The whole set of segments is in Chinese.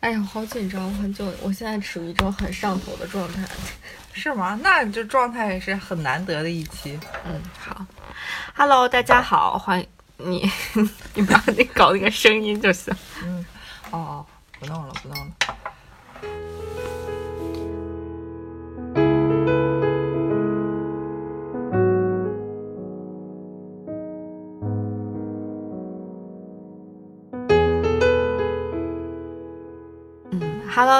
哎呀，好紧张，很久，我现在处于一种很上头的状态。是吗？那这状态也是很难得的一期。嗯，好，Hello，大家好，欢迎你，你不要你搞那个声音就行。嗯，哦，不弄了，不弄了。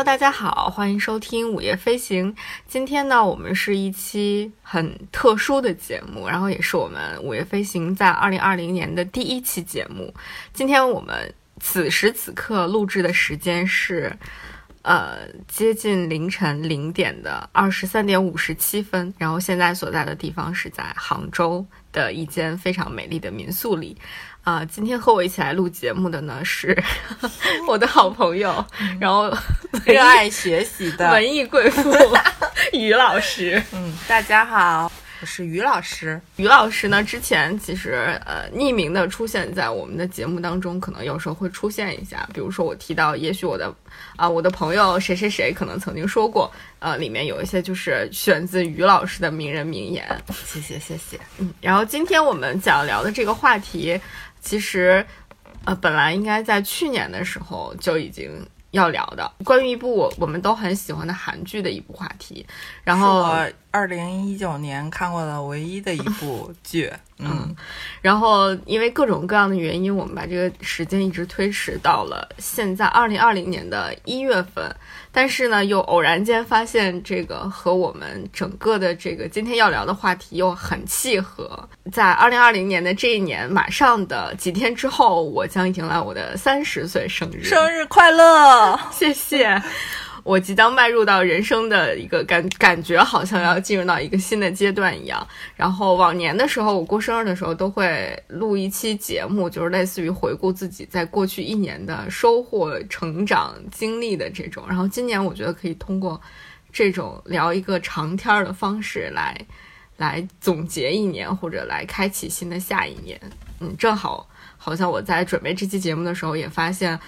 大家好，欢迎收听《午夜飞行》。今天呢，我们是一期很特殊的节目，然后也是我们《午夜飞行》在二零二零年的第一期节目。今天我们此时此刻录制的时间是，呃，接近凌晨零点的二十三点五十七分。然后现在所在的地方是在杭州的一间非常美丽的民宿里。啊，今天和我一起来录节目的呢是 我的好朋友，然后热爱学习的文艺贵妇 于老师。嗯，大家好，我是于老师。于老师呢，之前其实呃匿名的出现在我们的节目当中，可能有时候会出现一下。比如说我提到，也许我的啊我的朋友谁谁谁可能曾经说过，呃里面有一些就是选自于老师的名人名言。谢谢谢谢。嗯，然后今天我们想聊的这个话题。其实，呃，本来应该在去年的时候就已经要聊的，关于一部我我们都很喜欢的韩剧的一部话题。然后，我二零一九年看过的唯一的一部 剧。嗯，然后因为各种各样的原因，我们把这个时间一直推迟到了现在二零二零年的一月份。但是呢，又偶然间发现这个和我们整个的这个今天要聊的话题又很契合。在二零二零年的这一年，马上的几天之后，我将迎来我的三十岁生日。生日快乐！谢谢。我即将迈入到人生的一个感感觉，好像要进入到一个新的阶段一样。然后往年的时候，我过生日的时候都会录一期节目，就是类似于回顾自己在过去一年的收获、成长经历的这种。然后今年我觉得可以通过这种聊一个长天的方式来来总结一年，或者来开启新的下一年。嗯，正好好像我在准备这期节目的时候也发现。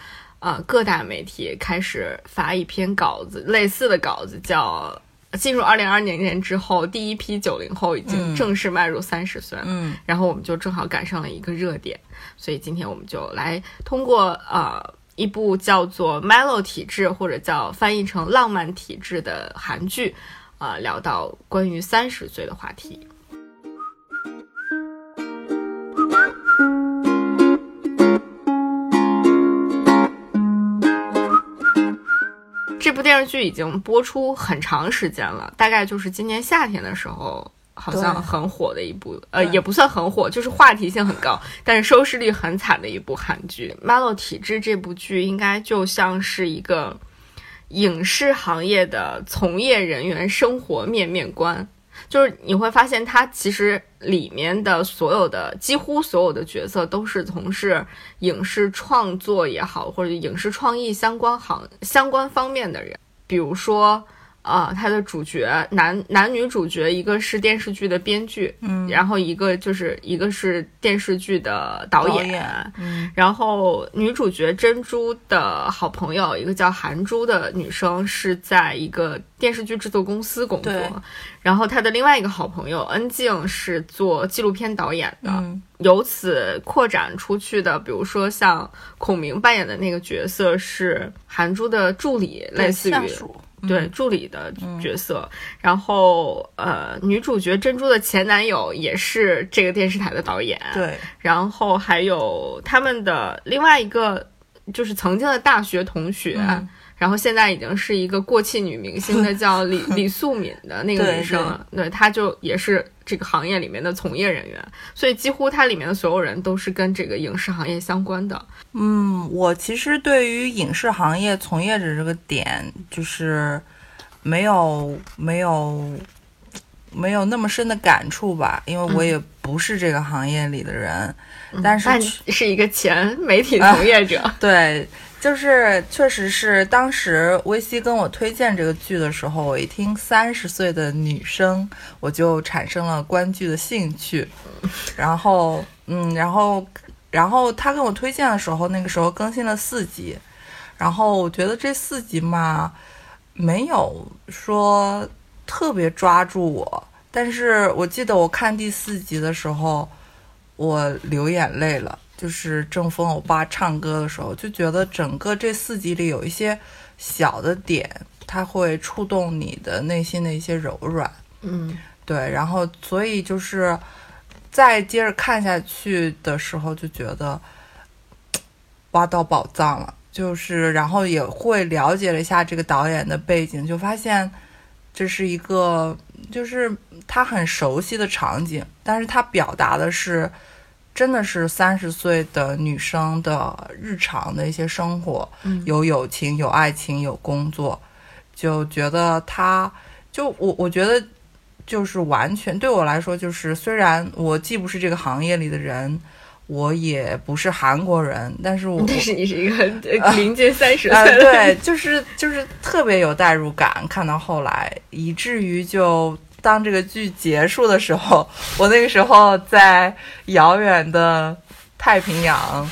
呃，各大媒体开始发一篇稿子，类似的稿子叫“进入二零二零年之后，第一批九零后已经正式迈入三十岁”。嗯，然后我们就正好赶上了一个热点，所以今天我们就来通过呃一部叫做《Melo 体质》或者叫翻译成《浪漫体质》的韩剧，啊，聊到关于三十岁的话题。这部电视剧已经播出很长时间了，大概就是今年夏天的时候，好像很火的一部，呃，也不算很火，就是话题性很高，但是收视率很惨的一部韩剧。《Melo 体质》这部剧应该就像是一个影视行业的从业人员生活面面观。就是你会发现，它其实里面的所有的几乎所有的角色都是从事影视创作也好，或者影视创意相关行相关方面的人，比如说。啊，他的主角男男女主角，一个是电视剧的编剧，嗯，然后一个就是一个是电视剧的导演，嗯，然后女主角珍珠的好朋友，一个叫韩珠的女生，是在一个电视剧制作公司工作，然后她的另外一个好朋友恩静是做纪录片导演的，由此扩展出去的，比如说像孔明扮演的那个角色是韩珠的助理，类似于。对助理的角色，然后呃，女主角珍珠的前男友也是这个电视台的导演，对，然后还有他们的另外一个就是曾经的大学同学。然后现在已经是一个过气女明星的，叫李李素敏的那个女生，对，她就也是这个行业里面的从业人员，所以几乎它里面的所有人都是跟这个影视行业相关的。嗯，我其实对于影视行业从业者这个点，就是没有没有没有那么深的感触吧，因为我也不是这个行业里的人，但是是一个前媒体从业者，对。就是确实是当时薇希跟我推荐这个剧的时候，我一听三十岁的女生，我就产生了观剧的兴趣。然后，嗯，然后，然后他跟我推荐的时候，那个时候更新了四集。然后我觉得这四集嘛，没有说特别抓住我，但是我记得我看第四集的时候，我流眼泪了。就是正风欧巴唱歌的时候，就觉得整个这四集里有一些小的点，它会触动你的内心的一些柔软。嗯，对，然后所以就是再接着看下去的时候，就觉得挖到宝藏了。就是然后也会了解了一下这个导演的背景，就发现这是一个就是他很熟悉的场景，但是他表达的是。真的是三十岁的女生的日常的一些生活，有友情，有爱情，有工作，就觉得她，就我我觉得，就是完全对我来说，就是虽然我既不是这个行业里的人，我也不是韩国人，但是我 但是你是一个临近三十岁，对，就是 就是特别有代入感，看到后来，以至于就。当这个剧结束的时候，我那个时候在遥远的太平洋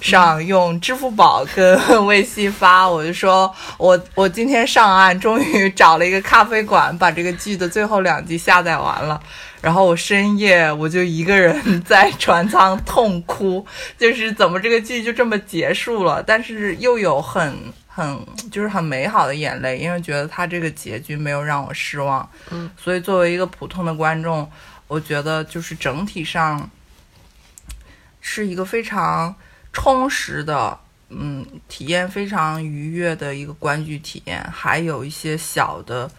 上用支付宝跟微信发，我就说我我今天上岸，终于找了一个咖啡馆，把这个剧的最后两集下载完了。然后我深夜我就一个人 在船舱痛哭，就是怎么这个剧就这么结束了，但是又有很。很就是很美好的眼泪，因为觉得他这个结局没有让我失望，嗯，所以作为一个普通的观众，我觉得就是整体上是一个非常充实的，嗯，体验非常愉悦的一个观剧体验。还有一些小的，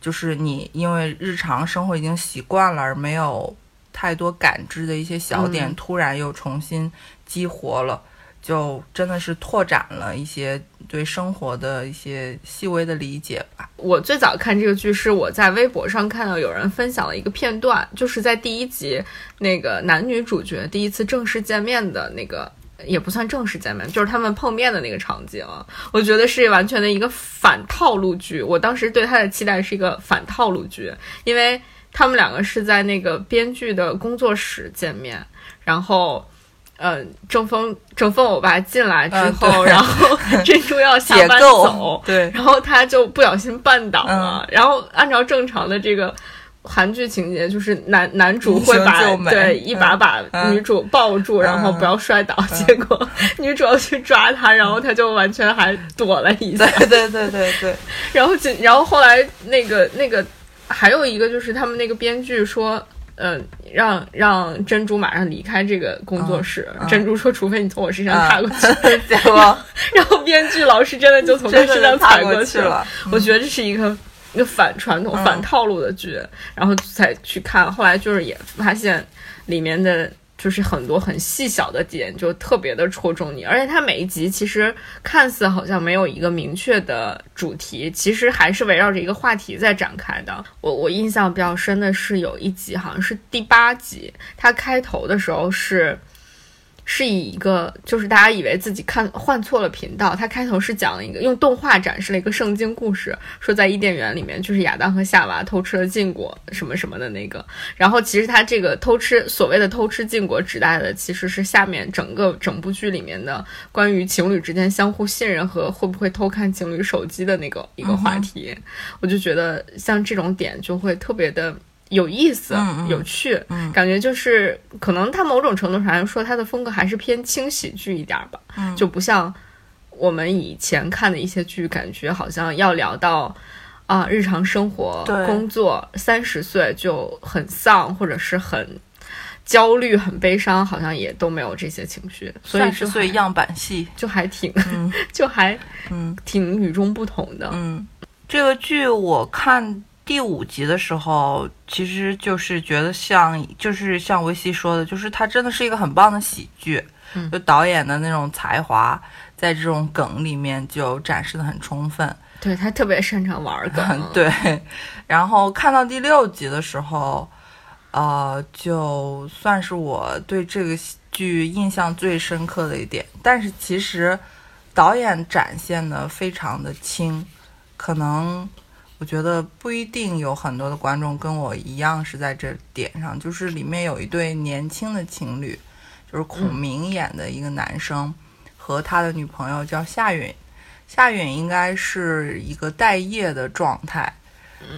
就是你因为日常生活已经习惯了而没有太多感知的一些小点，突然又重新激活了。就真的是拓展了一些对生活的一些细微的理解吧。我最早看这个剧是我在微博上看到有人分享了一个片段，就是在第一集那个男女主角第一次正式见面的那个，也不算正式见面，就是他们碰面的那个场景。我觉得是完全的一个反套路剧。我当时对他的期待是一个反套路剧，因为他们两个是在那个编剧的工作室见面，然后。嗯，正风正风欧巴进来之后，然后珍珠要下班走，对，然后他就不小心绊倒了。然后按照正常的这个韩剧情节，就是男男主会把对一把把女主抱住，然后不要摔倒。结果 女主要去抓他，然后他就完全还躲了一下。对对对对对。然后紧，然后后来那个那个还有一个就是他们那个编剧说。嗯，让让珍珠马上离开这个工作室。珍珠说：“除非你从我身上踏过去。”结果，然后编剧老师真的就从 他身上踩过去了。我觉得这是一个一个反传统、反套路的剧，然后才去看。后来就是也发现里面的。就是很多很细小的点，就特别的戳中你，而且它每一集其实看似好像没有一个明确的主题，其实还是围绕着一个话题在展开的。我我印象比较深的是有一集，好像是第八集，它开头的时候是。是以一个，就是大家以为自己看换错了频道。它开头是讲了一个用动画展示了一个圣经故事，说在伊甸园里面，就是亚当和夏娃偷吃了禁果什么什么的那个。然后其实它这个偷吃，所谓的偷吃禁果，指代的其实是下面整个整部剧里面的关于情侣之间相互信任和会不会偷看情侣手机的那个一个话题。我就觉得像这种点就会特别的。有意思，有趣，感觉就是可能他某种程度上来说，他的风格还是偏轻喜剧一点吧，就不像我们以前看的一些剧，感觉好像要聊到啊日常生活、工作，三十岁就很丧或者是很焦虑、很悲伤，好像也都没有这些情绪。三十岁样板戏就还挺，就还嗯挺与众不同的。嗯，这个剧我看。第五集的时候，其实就是觉得像，就是像维西说的，就是它真的是一个很棒的喜剧，就导演的那种才华，在这种梗里面就展示的很充分。对他特别擅长玩梗。对，然后看到第六集的时候，呃，就算是我对这个剧印象最深刻的一点。但是其实导演展现的非常的轻，可能。我觉得不一定有很多的观众跟我一样是在这点上，就是里面有一对年轻的情侣，就是孔明演的一个男生和他的女朋友叫夏允，夏允应该是一个待业的状态，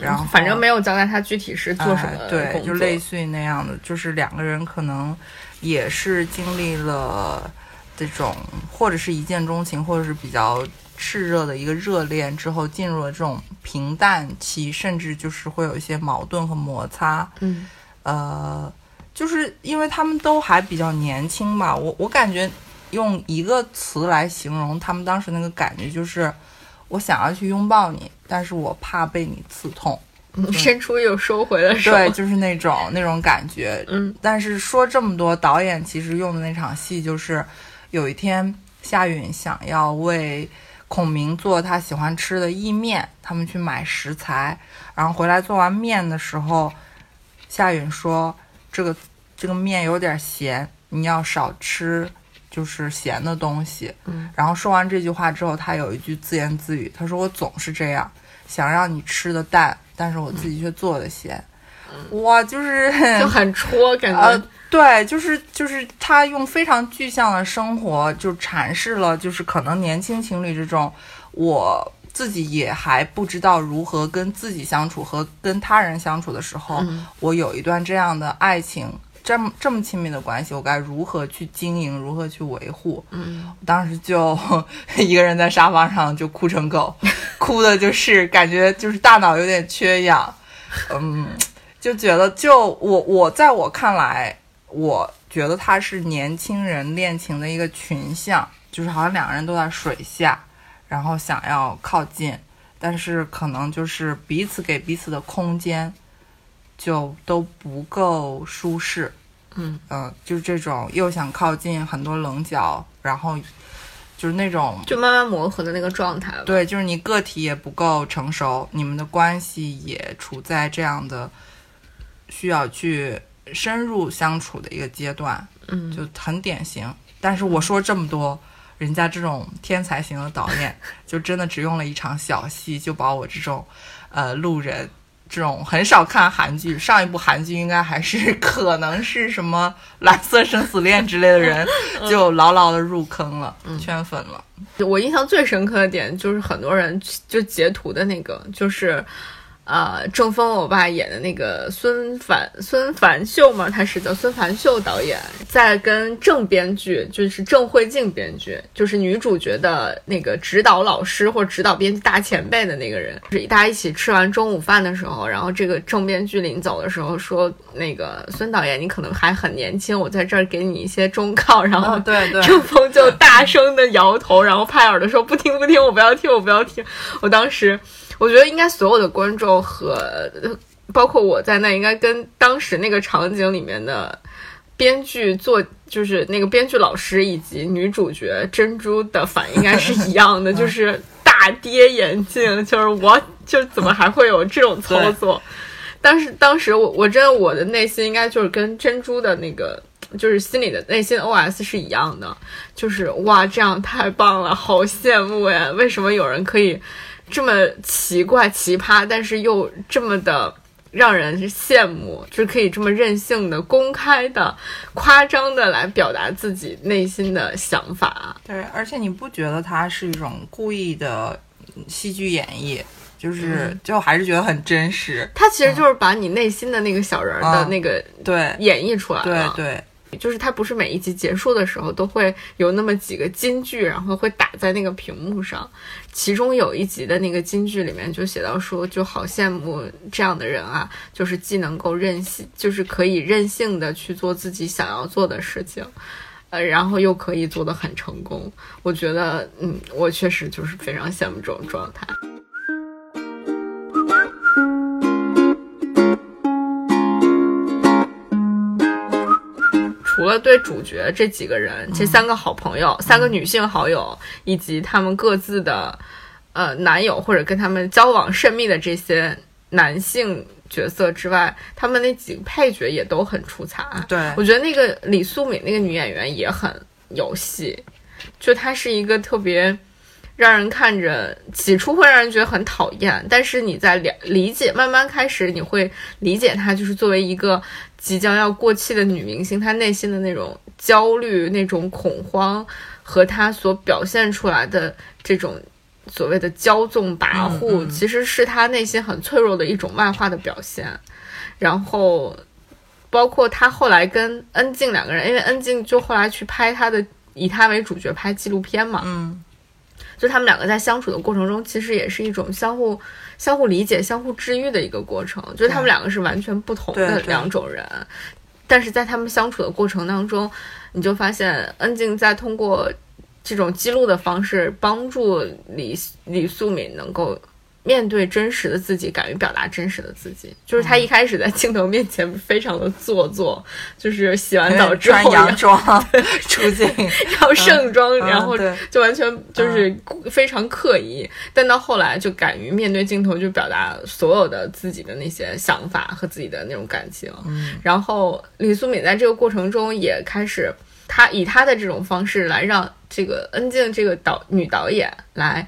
然后反正没有交代他具体是做什么哎对，就类似于那样的，就是两个人可能也是经历了这种，或者是一见钟情，或者是比较炽热的一个热恋之后，进入了这种平淡期，甚至就是会有一些矛盾和摩擦。嗯呃，就是因为他们都还比较年轻吧，我我感觉用一个词来形容他们当时那个感觉，就是我想要去拥抱你，但是我怕被你刺痛。嗯，伸出又收回的手，对，就是那种那种感觉。嗯，但是说这么多，导演其实用的那场戏就是，有一天夏允想要为孔明做他喜欢吃的意面，他们去买食材，然后回来做完面的时候，夏允说这个这个面有点咸，你要少吃。就是咸的东西，嗯，然后说完这句话之后，他有一句自言自语，他说：“我总是这样，想让你吃的淡，但是我自己却做的咸。哇，就是就很戳，感觉、呃，对，就是就是他用非常具象的生活，就阐释了，就是可能年轻情侣这种，我自己也还不知道如何跟自己相处和跟他人相处的时候，嗯我有一段这样的爱情。这么这么亲密的关系，我该如何去经营，如何去维护？嗯，我当时就 一个人在沙发上就哭成狗，哭的就是感觉就是大脑有点缺氧，嗯，就觉得就我我在我看来，我觉得他是年轻人恋情的一个群像，就是好像两个人都在水下，然后想要靠近，但是可能就是彼此给彼此的空间就都不够舒适。嗯嗯、就是这种又想靠近，很多棱角，然后就是那种就慢慢磨合的那个状态吧。对，就是你个体也不够成熟，你们的关系也处在这样的需要去深入相处的一个阶段，嗯，就很典型。但是我说这么多，人家这种天才型的导演，就真的只用了一场小戏，就把我这种呃路人。这种很少看韩剧，上一部韩剧应该还是 可能是什么《蓝色生死恋》之类的人，就牢牢的入坑了，圈粉了。我印象最深刻的点就是很多人就截图的那个，就是呃郑峰我爸演的那个孙凡孙凡秀嘛，他是叫孙凡秀导演，在跟郑编剧，就是郑慧静编剧，就是女主角的那个指导老师或指导编剧大前辈的那个人，就是大家一起吃完中午饭的时候，然后这个郑编剧临走的时候说，那个孙导演你可能还很年轻，我在这儿给你一些忠告，然后哦，对对，郑峰就大声的摇头，然后拍耳朵说：“不听不听，我不要听，我不要听。”我当时我觉得应该所有的观众和呃包括我在内，应该跟当时那个场景里面的编剧做，就是那个编剧老师以及女主角珍珠的反应应该是一样的，就是大跌眼镜，就是我就怎么还会有这种操作？但是当时我我真的我的内心应该就是跟珍珠的那个。就是心里的内心 OS 是一样的，就是哇，这样太棒了，好羡慕呀！为什么有人可以这么奇怪奇葩，但是又这么的让人羡慕，就是可以这么任性的、公开的、夸张的来表达自己内心的想法？对，而且你不觉得它是一种故意的戏剧演绎？就是，就还是觉得很真实。它其实就是把你内心的那个小人儿的那个对，演绎出来对了。对，就是它不是每一集结束的时候都会有那么几个金句，然后会打在那个屏幕上。其中有一集的那个金句里面就写到说，就好羡慕这样的人啊，就是既能够任性，就是可以任性的去做自己想要做的事情。呃，然后又可以做得很成功，我觉得，嗯，我确实就是非常羡慕这种状态。除了对主角这几个人，这三个好朋友，三个女性好友，以及他们各自的呃男友或者跟他们交往甚密的这些男性角色之外，他们那几个配角也都很出彩。对我觉得那个李素敏那个女演员也很有戏，就她是一个特别让人看着起初会让人觉得很讨厌，但是你在了理解慢慢开始，你会理解她就是作为一个即将要过气的女明星，她内心的那种焦虑、那种恐慌和她所表现出来的这种所谓的骄纵跋扈，嗯嗯其实是她内心很脆弱的一种外化的表现。然后，包括她后来跟恩静两个人，因为恩静就后来去拍她的以她为主角拍纪录片嘛，嗯就他们两个在相处的过程中，其实也是一种相互相互理解、相互治愈的一个过程。就是他们两个是完全不同的两种人，但是在他们相处的过程当中，你就发现恩静在通过这种记录的方式，帮助李李素敏能够。面对真实的自己，敢于表达真实的自己，就是他一开始在镜头面前非常的做作，就是洗完澡之后穿后洋 装出镜，要盛装，嗯然后就完全就是非常刻意。但到后来就敢于面对镜头，就表达所有的自己的那些想法和自己的那种感情。嗯然后李素敏在这个过程中也开始，她以她的这种方式来让这个恩静这个导女导演来。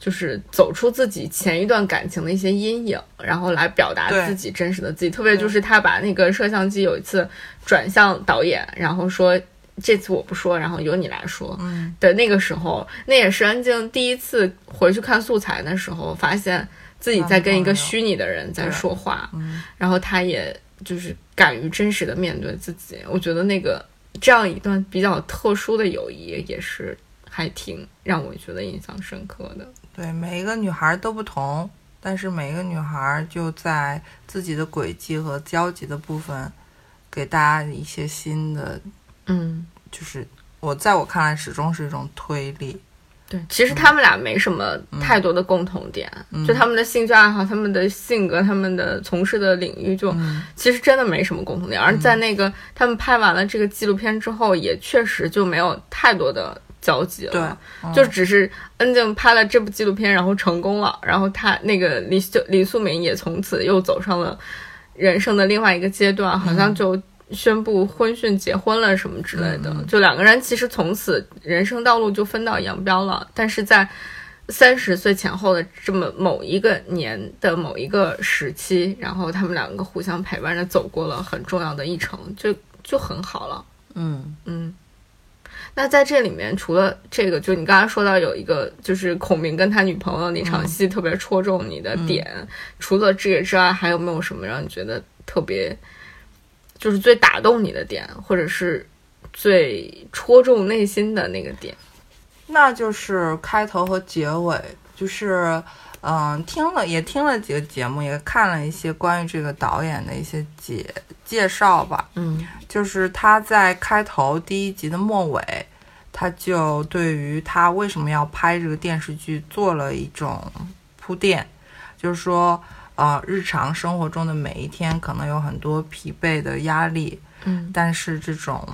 就是走出自己前一段感情的一些阴影，然后来表达自己真实的自己。特别就是他把那个摄像机有一次转向导演，然后说这次我不说，然后由你来说。嗯的那个时候，那也是安静第一次回去看素材的时候，发现自己在跟一个虚拟的人在说话，嗯然后他也就是敢于真实的面对自己。我觉得那个这样一段比较特殊的友谊，也是还挺让我觉得印象深刻的。对，每一个女孩都不同，但是每一个女孩就在自己的轨迹和交集的部分，给大家一些新的，嗯，就是我在我看来始终是一种推力。对，其实他们俩没什么太多的共同点，嗯就他们的兴趣爱好、他们的性格、他们的从事的领域就，嗯其实真的没什么共同点。而在那个他们拍完了这个纪录片之后，也确实就没有太多的交集了。对，嗯就只是恩静拍了这部纪录片，然后成功了，然后他那个李秀李素敏也从此又走上了人生的另外一个阶段，好像就宣布婚讯、结婚了什么之类的。嗯就两个人其实从此人生道路就分道扬镳了，但是在。三十岁前后的这么某一个年的某一个时期，然后他们两个互相陪伴着走过了很重要的一程，就就很好了。嗯嗯，那在这里面，除了这个，就你刚才说到有一个，就是孔明跟他女朋友那场戏特别戳中你的点，除了这个之外，还有没有什么让你觉得特别，就是最打动你的点，或者是最戳中内心的那个点？那就是开头和结尾，就是嗯，听了也听了几个节目，也看了一些关于这个导演的一些解介绍吧。嗯就是他在开头第一集的末尾，他就对于他为什么要拍这个电视剧做了一种铺垫，就是说，呃，日常生活中的每一天可能有很多疲惫的压力，嗯但是这种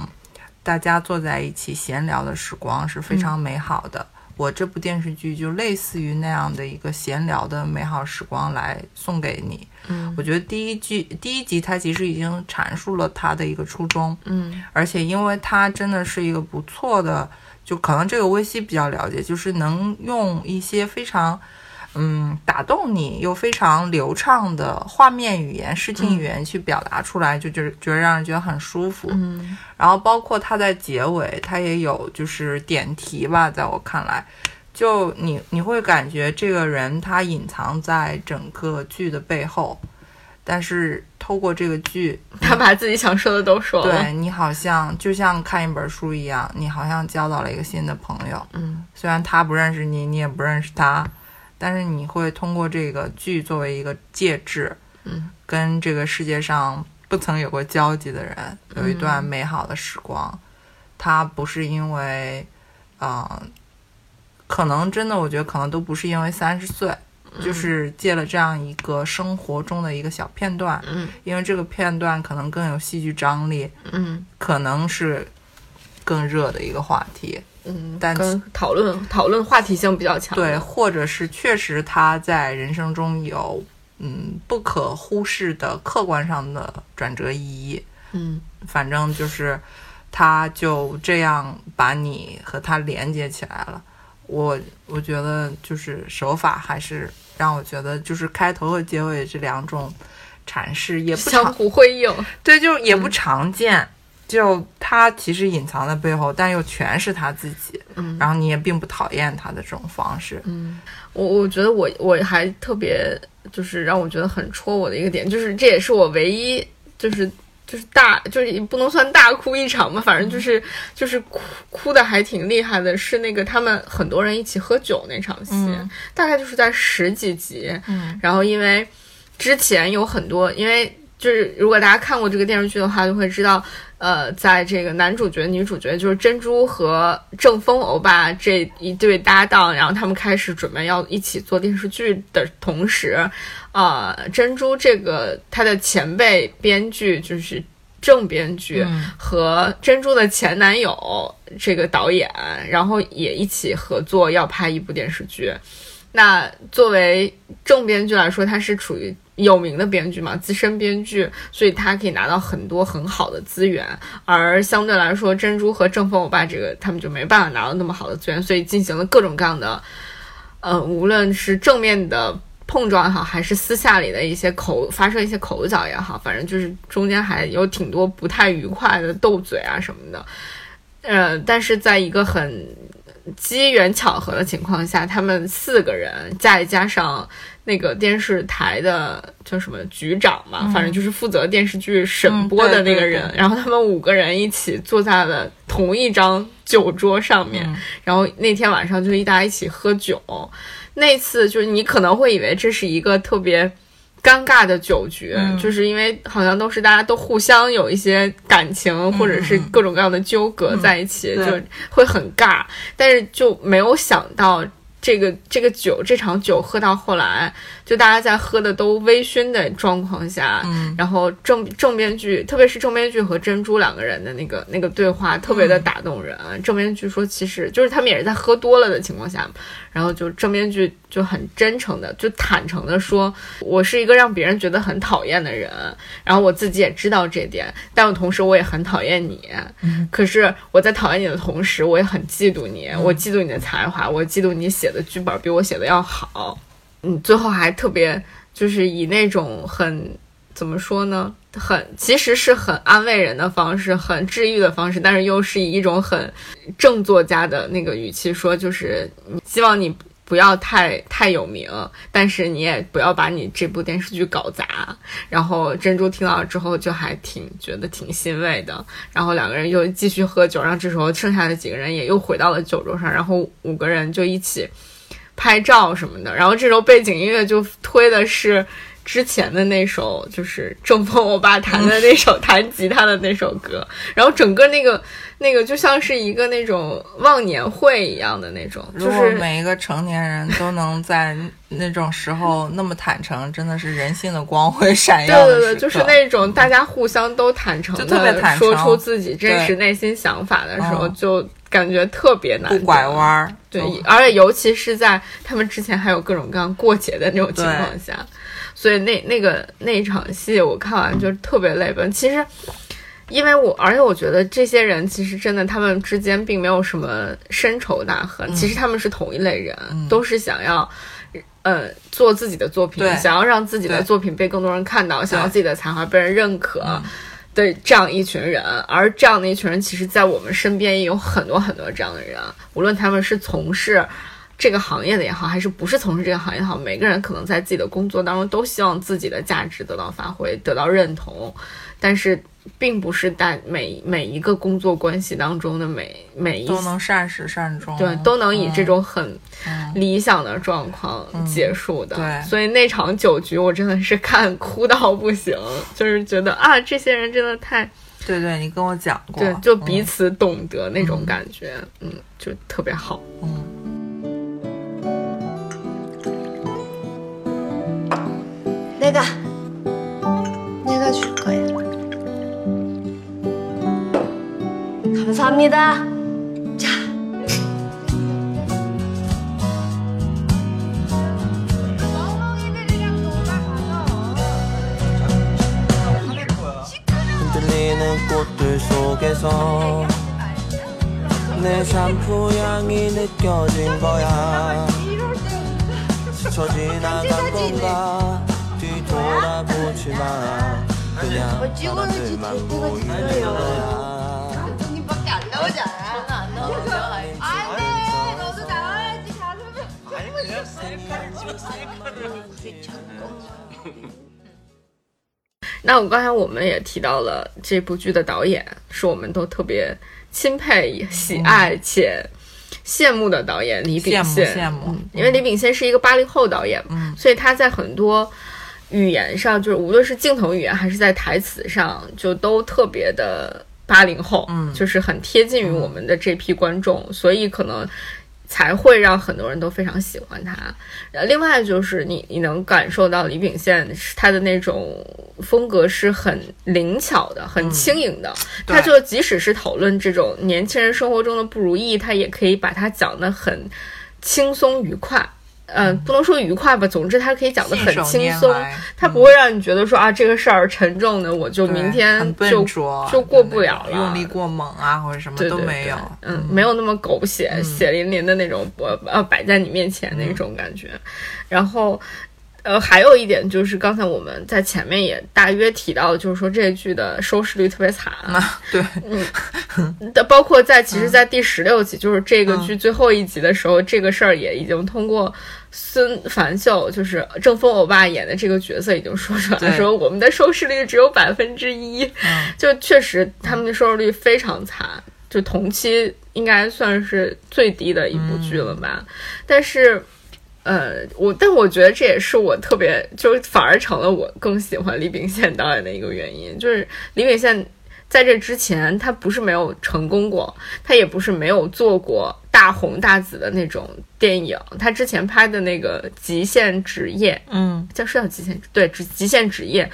大家坐在一起闲聊的时光是非常美好的。我这部电视剧就类似于那样的一个闲聊的美好时光来送给你。嗯我觉得第一句第一集它其实已经阐述了他的一个初衷，嗯而且因为它真的是一个不错的，就可能这个微西比较了解，就是能用一些非常。嗯，打动你又非常流畅的画面语言、视听语言去表达出来，就就是觉得让人觉得很舒服。嗯。然后包括他在结尾，他也有就是点题吧，在我看来，就你你会感觉这个人他隐藏在整个剧的背后，但是透过这个剧，他把自己想说的都说了。对你好像就像看一本书一样，你好像交到了一个新的朋友，嗯。虽然他不认识你，你也不认识他，但是你会通过这个剧作为一个介质，嗯。跟这个世界上不曾有过交集的人有一段美好的时光。他不是因为，嗯、可能真的，我觉得可能都不是因为三十岁，就是借了这样一个生活中的一个小片段，嗯。因为这个片段可能更有戏剧张力，嗯。可能是更热的一个话题。嗯，但跟讨论讨论话题性比较强。对，，或者是确实他在人生中有嗯不可忽视的客观上的转折意义。嗯反正就是他就这样把你和他连接起来了。我我觉得就是手法还是让我觉得就是开头和结尾这两种阐释也不相互辉映。对，就也不常见。就他其实隐藏在背后，但又全是他自己。嗯，然后你也并不讨厌他的这种方式，嗯，我我觉得我我还特别就是让我觉得很戳我的一个点，就是这也是我唯一就是就是大就是也不能算大哭一场吧，反正就是就是哭哭的还挺厉害的，是那个他们很多人一起喝酒那场戏，大概就是在十几集，嗯，然后因为之前有很多因为。就是如果大家看过这个电视剧的话，就会知道，呃，在这个男主角、女主角就是珍珠和正风欧巴这一对搭档，然后他们开始准备要一起做电视剧的同时，啊，珍珠这个他的前辈编剧就是正编剧和珍珠的前男友这个导演，然后也一起合作要拍一部电视剧。那作为正编剧来说，他是处于。有名的编剧嘛，资深编剧，所以他可以拿到很多很好的资源，而相对来说，珍珠和正风欧巴这个他们就没办法拿到那么好的资源，所以进行了各种各样的，呃，无论是正面的碰撞也好，还是私下里的一些口发生一些口角也好，反正就是中间还有挺多不太愉快的斗嘴啊什么的，呃，但是在一个很机缘巧合的情况下，他们四个人再加上。那个电视台的叫什么局长嘛，反正就是负责电视剧审播的那个人。然后他们五个人一起坐在了同一张酒桌上面，然后那天晚上就一大家一起喝酒。那次就是你可能会以为这是一个特别尴尬的酒局，就是因为好像都是大家都互相有一些感情或者是各种各样的纠葛在一起，就会很尬。但是就没有想到。这个这个酒，这场酒喝到后来，就大家在喝的都微醺的状况下，嗯，然后正正编剧，特别是正编剧和珍珠两个人的那个那个对话，特别的打动人。正编剧说，其实就是他们也是在喝多了的情况下，然后就正编剧就很真诚的，就坦诚的说，我是一个让别人觉得很讨厌的人，然后我自己也知道这点，但我同时我也很讨厌你。可是我在讨厌你的同时，我也很嫉妒你，我嫉妒你的才华，我嫉妒你写。的剧本比我写的要好，嗯，最后还特别就是以那种很怎么说呢，很其实是很安慰人的方式，很治愈的方式，但是又是以一种很正作家的那个语气说，就是希望你不要太太有名，但是你也不要把你这部电视剧搞砸。然后珍珠听到之后就还挺觉得挺欣慰的，然后两个人又继续喝酒，然后这时候剩下的几个人也又回到了酒桌上，然后五个人就一起。拍照什么的，然后这时候背景音乐就推的是之前的那首，就是正风我爸弹的那首弹吉他的那首歌，然后整个那个 那个就像是一个那种忘年会一样的那种，就是每一个成年人都能在那种时候那么坦诚，真的是人性的光辉闪耀。对对对，就是那种大家互相都坦诚的说出自己真实内心想法的时候，就。感觉特别难，不拐弯儿。对，而且尤其是在他们之前还有各种各样过节的那种情况下，所以那那个那一场戏我看完就特别泪奔。其实，因为我而且我觉得这些人其实真的他们之间并没有什么深仇大恨，其实他们是同一类人，都是想要呃做自己的作品，想要让自己的作品被更多人看到，想要自己的才华被人认可。的这样一群人，而这样的一群人，其实，在我们身边也有很多很多这样的人。无论他们是从事这个行业的也好，还是不是从事这个行业也好，每个人可能在自己的工作当中都希望自己的价值得到发挥，得到认同，但是。并不是在每每一个工作关系当中的每每一都能善始善终，对，都能以这种很理想的状况结束的。对，所以那场酒局我真的是看哭到不行，就是觉得啊，这些人真的太……对对，你跟我讲过，对，就彼此懂得那种感觉，嗯，就特别好。嗯，那个， 감사합니다. 자. 흔들리는 꽃들 속에서 내 샴푸 향이 느껴진 거야. 스쳐 지나간 건가? 뒤돌아보지 마. 그냥 사람들만 보이는 거야 那我刚才我们也提到了这部剧的导演，是我们都特别钦佩、喜爱且羡慕的导演李秉羡慕宪。羡慕。嗯，因为李秉宪是一个八零后导演所以他在很多语言上，就是无论是镜头语言还是在台词上，就都特别的八零后，嗯。就是很贴近于我们的这批观众，所以可能。才会让很多人都非常喜欢他。呃，另外就是你你能感受到李秉宪是他的那种风格是很灵巧的、很轻盈的。他就即使是讨论这种年轻人生活中的不如意，他也可以把它讲得很轻松愉快。嗯、不能说愉快吧，总之他可以讲得很轻松，他不会让你觉得说啊这个事儿沉重的，我就明天就就过不了了，用力过猛啊，或者什么对对对都没有。嗯，没有那么狗血、血淋淋的那种，呃呃，摆在你面前嗯那种感觉。然后，呃，还有一点就是刚才我们在前面也大约提到，就是说这剧的收视率特别惨，啊，对，嗯包括在其实，在第十六集，就是这个剧最后一集的时候，这个事儿也已经通过孙凡秀，就是郑峰欧巴演的这个角色已经说出来说我们的收视率只有百分之一，嗯就确实他们的收视率非常惨，就同期应该算是最低的一部剧了吧，但是。呃，我但我觉得这也是我特别，就是反而成了我更喜欢李秉宪导演的一个原因，就是李秉宪在这之前，他不是没有成功过，他也不是没有做过大红大紫的那种电影。他之前拍的那个《极限职业嗯，》，叫是叫《极限对，《极限职业》，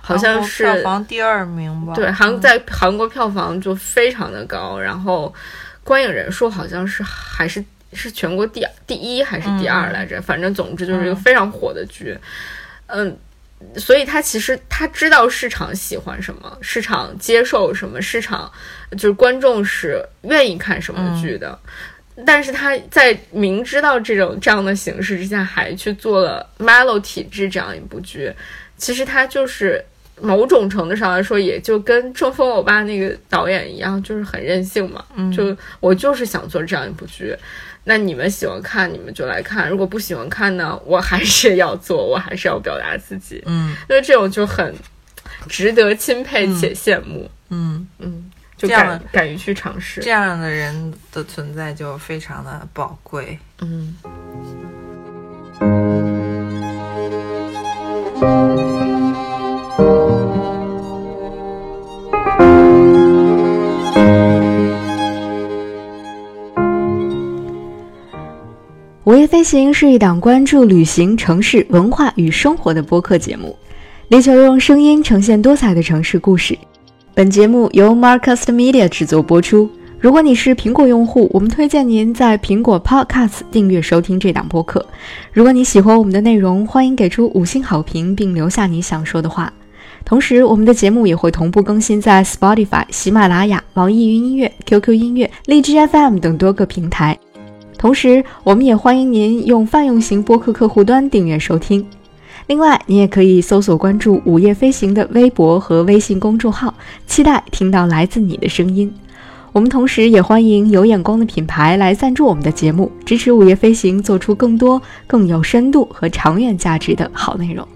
好像是票房第二名吧？对，韩在韩国票房就非常的高，然后观影人数好像是还是是全国第第一还是第二来着，反正总之就是一个非常火的剧，嗯。所以他其实他知道市场喜欢什么，市场接受什么，市场就是观众是愿意看什么剧的。但是他在明知道这种这样的形式之下，还去做了《Melo 体质》这样一部剧，其实他就是某种程度上来说，也就跟中风欧巴那个导演一样，就是很任性嘛。就我就是想做这样一部剧，那你们喜欢看，你们就来看；如果不喜欢看呢，我还是要做，我还是要表达自己。嗯那这种就很值得钦佩且羡慕。嗯，嗯，就这样敢敢于去尝试这。样的人的存在就非常的宝贵。嗯。午夜飞行是一档关注旅行、城市文化与生活的播客节目，力求用声音呈现多彩的城市故事。本节目由 Marcast Media 制作播出。如果你是苹果用户，我们推荐您在苹果 Podcast 订阅收听这档播客。如果你喜欢我们的内容，欢迎给出五星好评，并留下你想说的话。同时，我们的节目也会同步更新在 Spotify、喜马拉雅、网易云音乐、QQ 音乐、荔枝 FM 等多个平台。同时，我们也欢迎您用泛用型播客客户端订阅收听。另外，你也可以搜索关注“午夜飞行”的微博和微信公众号，期待听到来自你的声音。我们同时也欢迎有眼光的品牌来赞助我们的节目，支持午夜飞行做出更多更有深度和长远价值的好内容。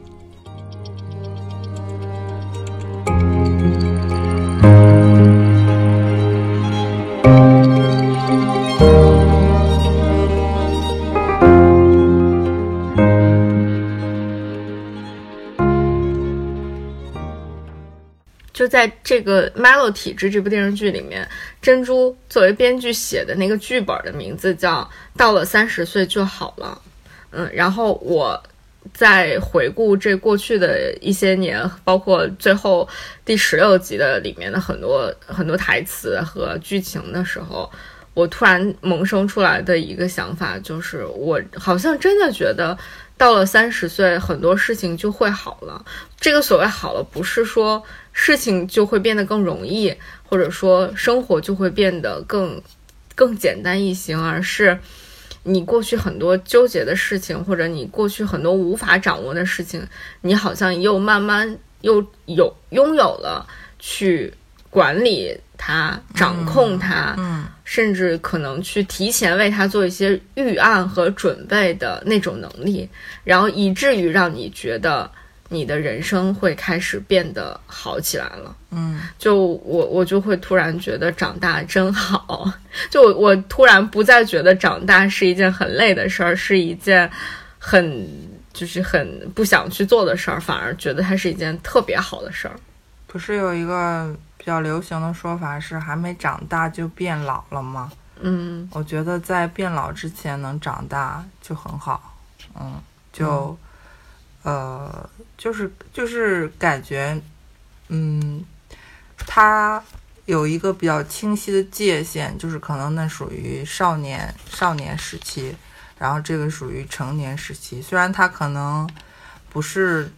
在这个《Mellow 体质》这部电视剧里面，珍珠作为编剧写的那个剧本的名字叫“到了三十岁就好了”。嗯，然后我在回顾这过去的一些年，包括最后第十六集的里面的很多很多台词和剧情的时候，我突然萌生出来的一个想法就是，我好像真的觉得到了三十岁，很多事情就会好了。这个所谓好了，不是说事情就会变得更容易，或者说生活就会变得更更简单易行，而是你过去很多纠结的事情，或者你过去很多无法掌握的事情，你好像又慢慢又有拥有了去管理它、掌控它，嗯。甚至可能去提前为它做一些预案和准备的那种能力，然后以至于让你觉得你的人生会开始变得好起来了。嗯就我我就会突然觉得长大真好，就我我突然不再觉得长大是一件很累的事儿，是一件很就是很不想去做的事儿，反而觉得它是一件特别好的事儿。不是有一个比较流行的说法是还没长大就变老了吗？嗯我觉得在变老之前能长大就很好，嗯，就，呃，就是就是感觉，嗯，他有一个比较清晰的界限，就是可能那属于少年少年时期，然后这个属于成年时期。虽然他可能不是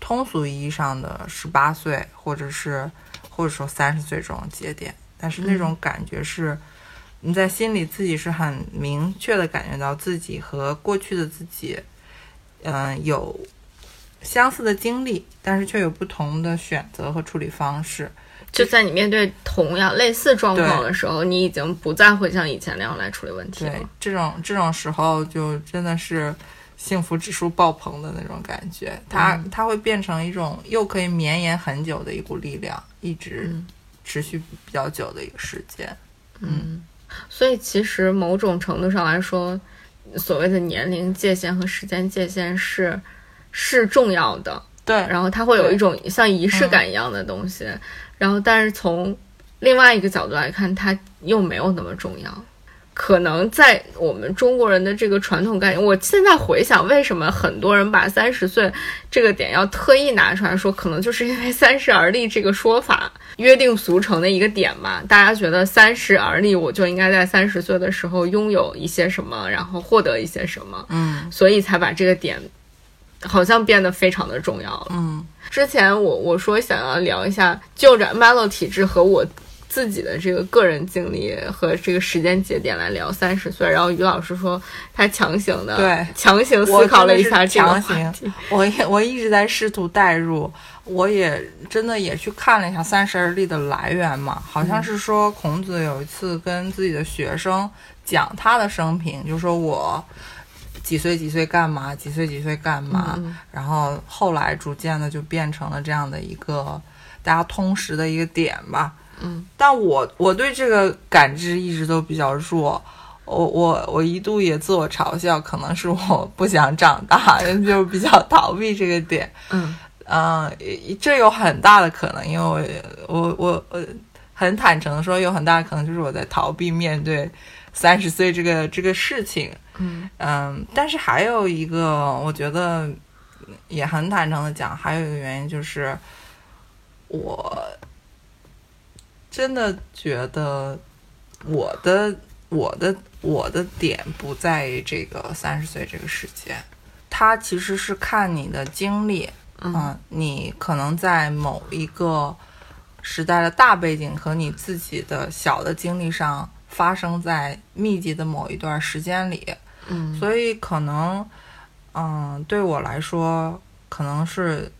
通俗意义上的十八岁，或者是或者说三十岁这种节点，但是那种感觉是。你在心里自己是很明确的感觉到自己和过去的自己，嗯、有相似的经历，但是却有不同的选择和处理方式。就在你面对同样类似状况的时候，你已经不再会像以前那样来处理问题对了。这种这种时候，就真的是幸福指数爆棚的那种感觉。它、嗯它会变成一种又可以绵延很久的一股力量，一直嗯持续比较久的一个时间。嗯，所以其实某种程度上来说，所谓的年龄界限和时间界限是是重要的，对，然后它会有一种像仪式感一样的东西，然后但是从另外一个角度来看，它又没有那么重要。可能在我们中国人的这个传统概念，我现在回想，为什么很多人把三十岁这个点要特意拿出来说，可能就是因为 “三十而立”这个说法约定俗成的一个点嘛。大家觉得三十而立，我就应该在三十岁的时候拥有一些什么，然后获得一些什么，嗯所以才把这个点好像变得非常的重要了。嗯之前我我说想要聊一下就着 Melo 体质和我自己的这个个人经历和这个时间节点来聊三十岁，然后于老师说他强行的对强行思考了一下这个话我也我一直在试图代入，我也真的也去看了一下“三十而立”的来源嘛，好像是说孔子有一次跟自己的学生讲他的生平，就说我几岁几岁干嘛，几岁几岁干嘛，嗯然后后来逐渐的就变成了这样的一个大家通识的一个点吧。嗯，但我我对这个感知一直都比较弱。我我我一度也自我嘲笑，可能是我不想长大，就比较逃避这个点。嗯嗯，这有很大的可能，因为我我我我很坦诚的说，有很大的可能就是我在逃避面对三十岁这个这个事情。嗯嗯，但是还有一个，我觉得也很坦诚的讲，还有一个原因就是，我真的觉得我的我的我的点不在于这个三十岁这个时间，它其实是看你的经历，嗯。嗯，你可能在某一个时代的大背景和你自己的小的经历上发生在密集的某一段时间里，嗯。所以可能，嗯，对我来说，可能是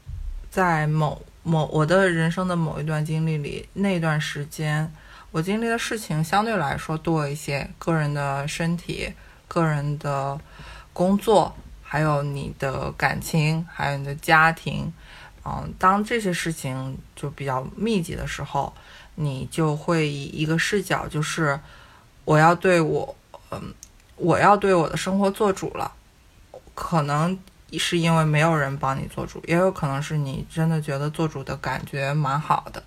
在某某我的人生的某一段经历里，那段时间我经历的事情相对来说多一些，个人的身体、个人的工作，还有你的感情，还有你的家庭，嗯，当这些事情就比较密集的时候，你就会以一个视角，就是我要对我，嗯。我要对我的生活做主了，可能是因为没有人帮你做主，也有可能是你真的觉得做主的感觉蛮好的。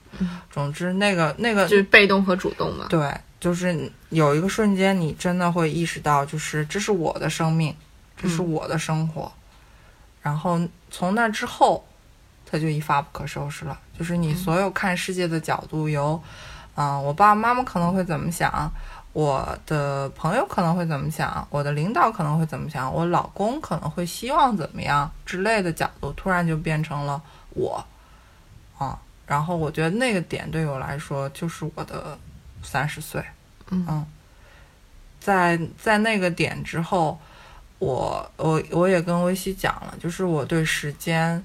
总之，那个那个就是被动和主动嘛。对，就是有一个瞬间，你真的会意识到，就是这是我的生命，这是我的生活。然后从那之后，他就一发不可收拾了。就是你所有看世界的角度，由，嗯、我爸爸妈妈可能会怎么想，我的朋友可能会怎么想，我的领导可能会怎么想，我老公可能会希望怎么样之类的角度，突然就变成了我，啊、然后我觉得那个点对我来说就是我的三十岁，嗯。在在那个点之后，我我我也跟微西讲了，就是我对时间，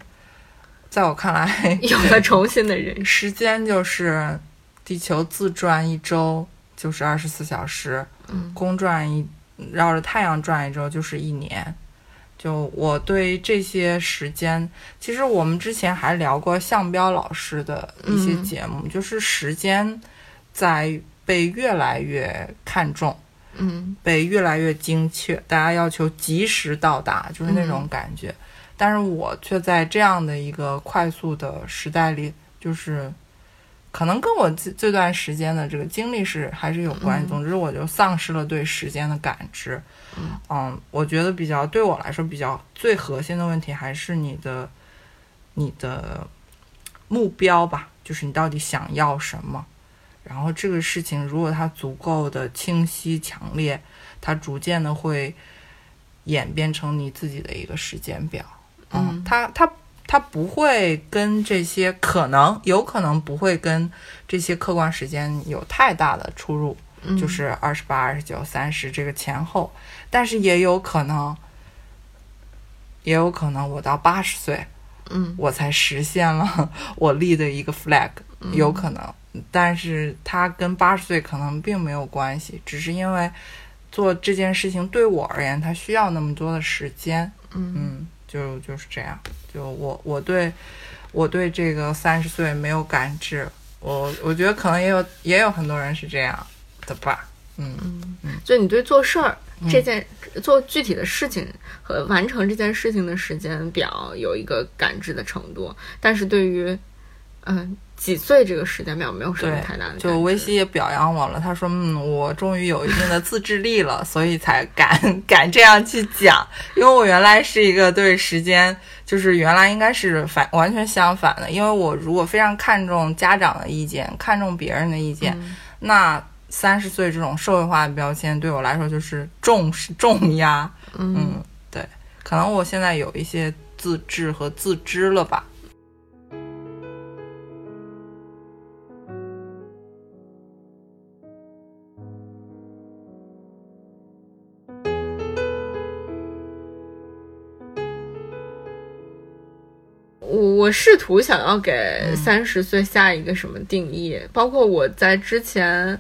在我看来，有了重新的认识。时间就是地球自转一周就是二十四小时，嗯公转一绕着太阳转一周就是一年。就我对这些时间，其实我们之前还聊过向彪老师的一些嗯节目，就是时间在被越来越看重，嗯被越来越精确，大家要求及时到达，就是那种感觉。但是我却在这样的一个快速的时代里，就是可能跟我这这段时间的这个经历是还是有关系。嗯总之，我就丧失了对时间的感知。嗯我觉得比较对我来说比较最核心的问题还是你的你的目标吧，就是你到底想要什么。然后这个事情如果它足够的清晰强烈，它逐渐的会演变成你自己的一个时间表。嗯它它它不会跟这些可能有可能不会跟这些客观时间有太大的出入，嗯，就是二十八、二十九、三十这个前后，但是也有可能，也有可能我到八十岁，嗯。我才实现了 我立的一个 flag，有可能，但是它跟八十岁可能并没有关系，只是因为做这件事情对我而言，它需要那么多的时间，嗯。嗯，就就是这样，就我我对我对这个三十岁没有感知，我我觉得可能也有也有很多人是这样的吧，嗯就你对做事儿嗯。这件、做具体的事情和完成这件事情的时间表有一个感知的程度，但是对于嗯、几岁这个时间表没有什么太大的。就维西也表扬我了，他说：“嗯，我终于有一定的自制力了，所以才敢 敢这样去讲。因为我原来是一个对时间，就是原来应该是反完全相反的。因为我如果非常看重家长的意见，看重别人的意见，嗯那三十岁这种社会化的标签对我来说就是重 是重压。嗯嗯，对，可能我现在有一些自制和自知了吧。”我我试图想要给嗯。三十岁下一个什么定义，包括我在之前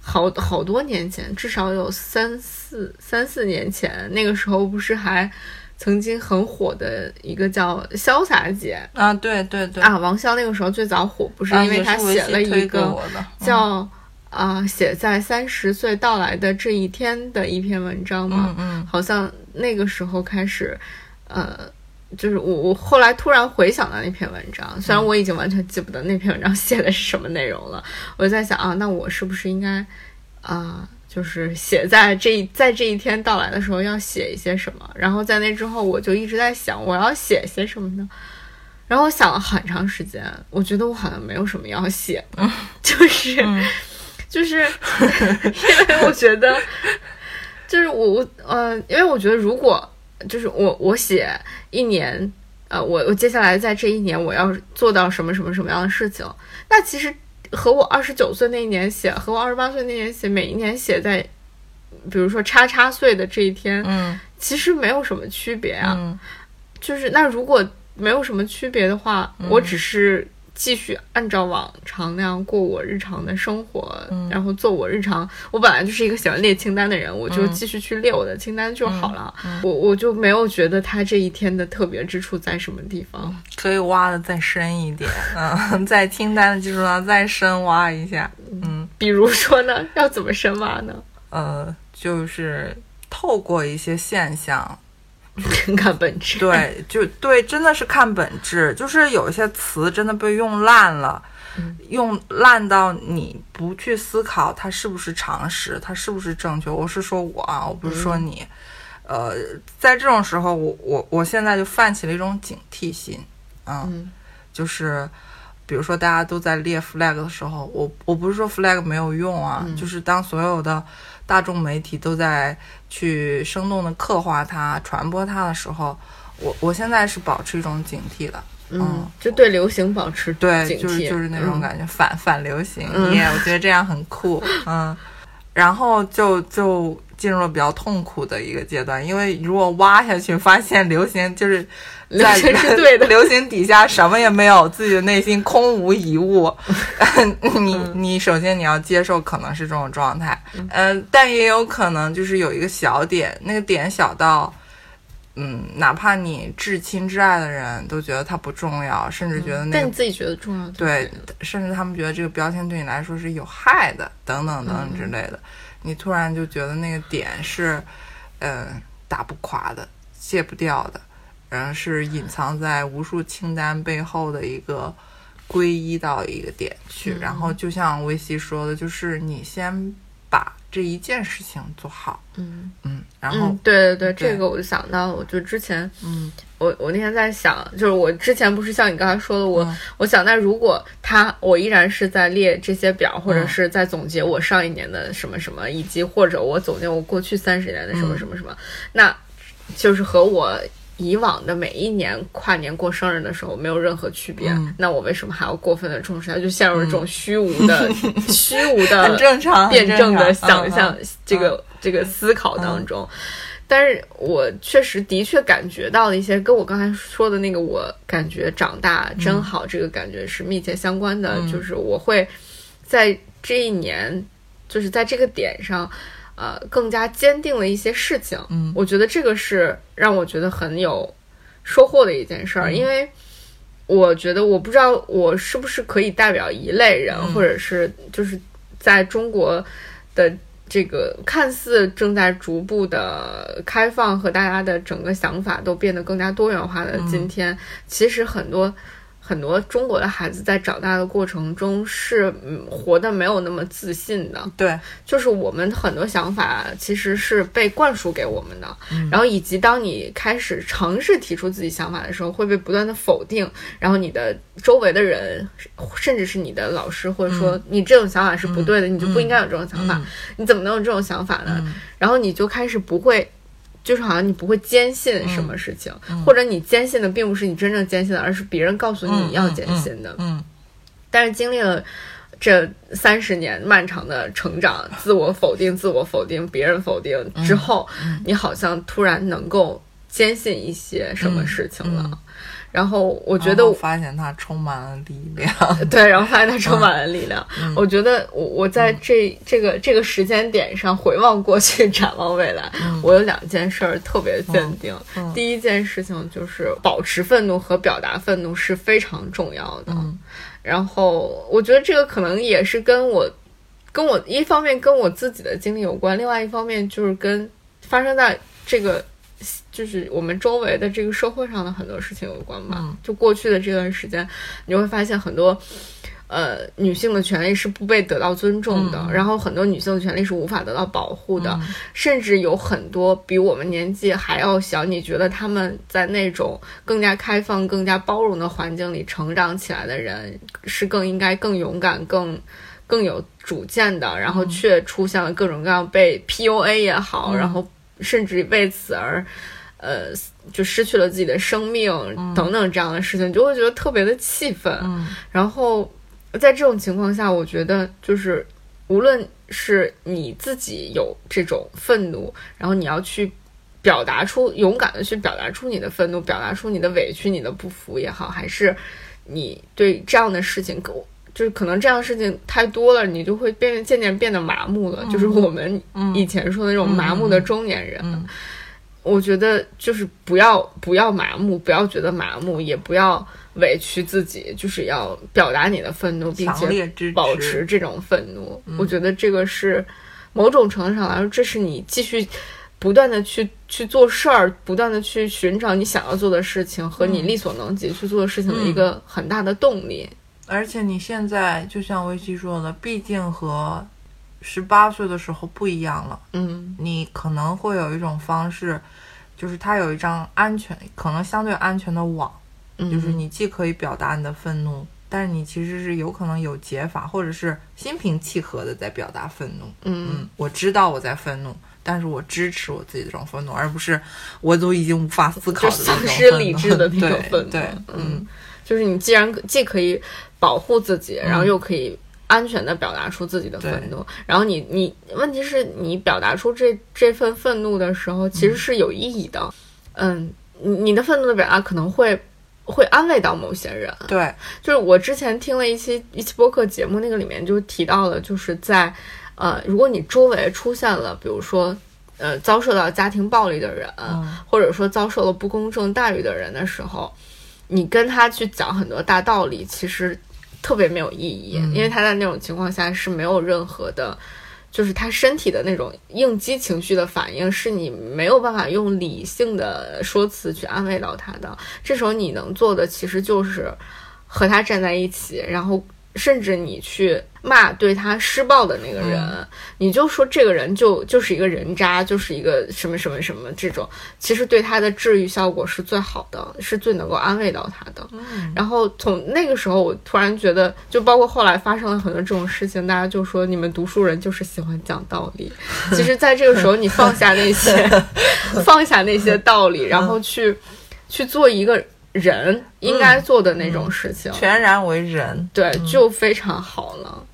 好好多年前，至少有三四三四年前，那个时候不是还曾经很火的一个叫潇洒姐啊，对对对，啊，王潇那个时候最早火，不是啊因为她也是维写了一个叫啊、写在三十岁到来的这一天的一篇文章嘛，嗯嗯。好像那个时候开始，呃，就是我我后来突然回想到那篇文章，虽然我已经完全记不得那篇文章写的是什么内容了，我就在想啊，那我是不是应该啊、就是写在这一在这一天到来的时候要写一些什么？然后在那之后，我就一直在想我要写些什么呢？然后我想了很长时间，我觉得我好像没有什么要写的，就是、就是因为我觉得，就是我我呃，因为我觉得如果就是我我写一年，呃，我我接下来在这一年我要做到什么什么什么样的事情，那其实和我二十九岁那一年写，和我二十八岁那年写，每一年写在，比如说叉叉岁的这一天，嗯其实没有什么区别啊。嗯就是那如果没有什么区别的话，我只是继续按照往常那样过我日常的生活，然后做我日常。我本来就是一个喜欢列清单的人，我就继续去列我的清单就好了。我我就没有觉得他这一天的特别之处在什么地方。可以挖的再深一点，嗯，在清单的基础上再深挖一下，嗯比如说呢，要怎么深挖呢？呃，就是透过一些现象，看本质。对，就对，真的是看本质，就是有一些词真的被用烂了。用烂到你不去思考它是不是常识，它是不是正确。我是说我啊，我不是说你。呃，在这种时候，我我我现在就泛起了一种警惕心，嗯，嗯就是比如说大家都在列 flag 的时候，我我不是说 flag 没有用啊，就是当所有的大众媒体都在去生动的刻画它、传播它的时候，我我现在是保持一种警惕的，嗯，就对流行保持对，警惕，就是就是那种嗯。感觉，反反流行，嗯。耶、我觉得这样很酷，嗯，然后就就进入了比较痛苦的一个阶段，因为如果挖下去发现流行就是 在流行是对的。流行底下什么也没有，自己的内心空无一物，你你首先你要接受可能是这种状态，嗯、但也有可能就是有一个小点，那个点小到。嗯，哪怕你至亲至爱的人都觉得它不重要，甚至觉得那个但你自己觉得重要，对，甚至他们觉得这个标签对你来说是有害的，等等等等之类的，你突然就觉得那个点是，嗯、打不垮的，卸不掉的，然后是隐藏在无数清单背后的一个归一到一个点去。然后就像维西说的，就是你先把这一件事情做好，嗯。嗯，然后嗯，对对对，对。这个我就想到，我就之前嗯我我那天在想，就是我之前不是像你刚才说的，我、嗯。我想，那如果他我依然是在列这些表，或者嗯。是在总结我上一年的什么什么，以及或者我总结我过去三十年的什么嗯。什么什么，那就是和我。以往的每一年跨年过生日的时候没有任何区别，嗯那我为什么还要过分的重视它？就陷入了这种虚无的、虚无的很正常，辩证的想象这个、这个思考当中。但是我确实的确感觉到了一些跟我刚才说的那个，我感觉长大真好这个感觉是密切相关的。嗯就是我会在这一年，就是在这个点上，呃，更加坚定了一些事情。嗯我觉得这个是让我觉得很有收获的一件事儿，嗯因为我觉得我不知道我是不是可以代表一类人，嗯或者是就是在中国的这个看似正在逐步的开放和大家的整个想法都变得更加多元化的今天，其实很多。很多中国的孩子在长大的过程中是嗯活得没有那么自信的，对，就是我们很多想法其实是被灌输给我们的，然后以及当你开始尝试提出自己想法的时候，会被不断的否定，然后你的周围的人，甚至是你的老师或者说、你这种想法是不对的，你就不应该有这种想法，嗯。你怎么能有这种想法呢？然后你就开始不会。就是好像你不会坚信什么事情，或者你坚信的并不是你真正坚信的，而是别人告诉你你要坚信的。嗯但是经历了这三十年漫长的成长，自我否定、自我否定、别人否定之后，你好像突然能够坚信一些什么事情了。嗯然后我我觉得我发现它充满了力量。对，然后发现它充满了力量。嗯我觉得我我在这、这个这个时间点上回望过去，展望未来，我有两件事儿特别坚定。嗯第一件事情就是保持愤怒和表达愤怒是非常重要的。嗯然后我觉得这个可能也是跟我跟我一方面跟我自己的经历有关，另外一方面就是跟发生在这个。就是我们周围的这个社会上的很多事情有关吧。嗯就过去的这段时间，你会发现很多，呃，女性的权利是不被得到尊重的，嗯然后很多女性的权利是无法得到保护的，嗯甚至有很多比我们年纪还要小，你觉得他们在那种更加开放、更加包容的环境里成长起来的人，是更应该更勇敢、更更有主见的，然后却出现了各种各样被 PUA 也好，嗯然后甚至为此而。呃，就失去了自己的生命等等这样的事情，你就会觉得特别的气愤。嗯然后在这种情况下，我觉得就是无论是你自己有这种愤怒，然后你要去表达出勇敢的去表达出你的愤怒，表达出你的委屈、你的不服也好，还是你对这样的事情，就是可能这样的事情太多了，你就会变渐渐变得麻木了。就是我们以前说的那种麻木的中年人。嗯我觉得就是不要不要麻木，不要觉得麻木，也不要委屈自己，就是要表达你的愤怒，并且保持这种愤怒。我觉得这个是某种程度上来说，这是你继续不断的去去做事儿，不断的去寻找你想要做的事情和你力所能及去做的事情的一个很大的动力。而且你现在就像维基说的，毕竟和十八岁的时候不一样了。嗯。你可能会有一种方式，就是它有一张安全，可能相对安全的网，嗯，就是你既可以表达你的愤怒，但是你其实是有可能有解法，或者是心平气和的在表达愤怒。嗯。嗯，我知道我在愤怒，但是我支持我自己的这种愤怒，而不是我都已经无法思考就的丧失理智的那种 愤怒。对，嗯，就是你既然既可以保护自己，然后又可以安全的表达出自己的愤怒。然后你你问题是你表达出这这份愤怒的时候，其实是有意义的。嗯，你你的愤怒的表达可能会会安慰到某些人。对，就是我之前听了一期一期播客节目，那个里面就提到了，就是在呃，如果你周围出现了，比如说呃，遭受到家庭暴力的人，或者说遭受了不公正待遇的人的时候，你跟他去讲很多大道理，其实特别没有意义，因为他在那种情况下是没有任何的。就是他身体的那种应激情绪的反应，是你没有办法用理性的说辞去安慰到他的。这时候你能做的，其实就是和他站在一起，然后。甚至你去骂对他施暴的那个人，你就说这个人就就是一个人渣，就是一个什么什么什么这种，其实对他的治愈效果是最好的，是最能够安慰到他的。然后从那个时候，我突然觉得，就包括后来发生了很多这种事情，大家就说你们读书人就是喜欢讲道理。其实，在这个时候，你放下那些，放下那些道理，然后去去做一个。人应该做的那种事情，全然为人，对，就非常好了。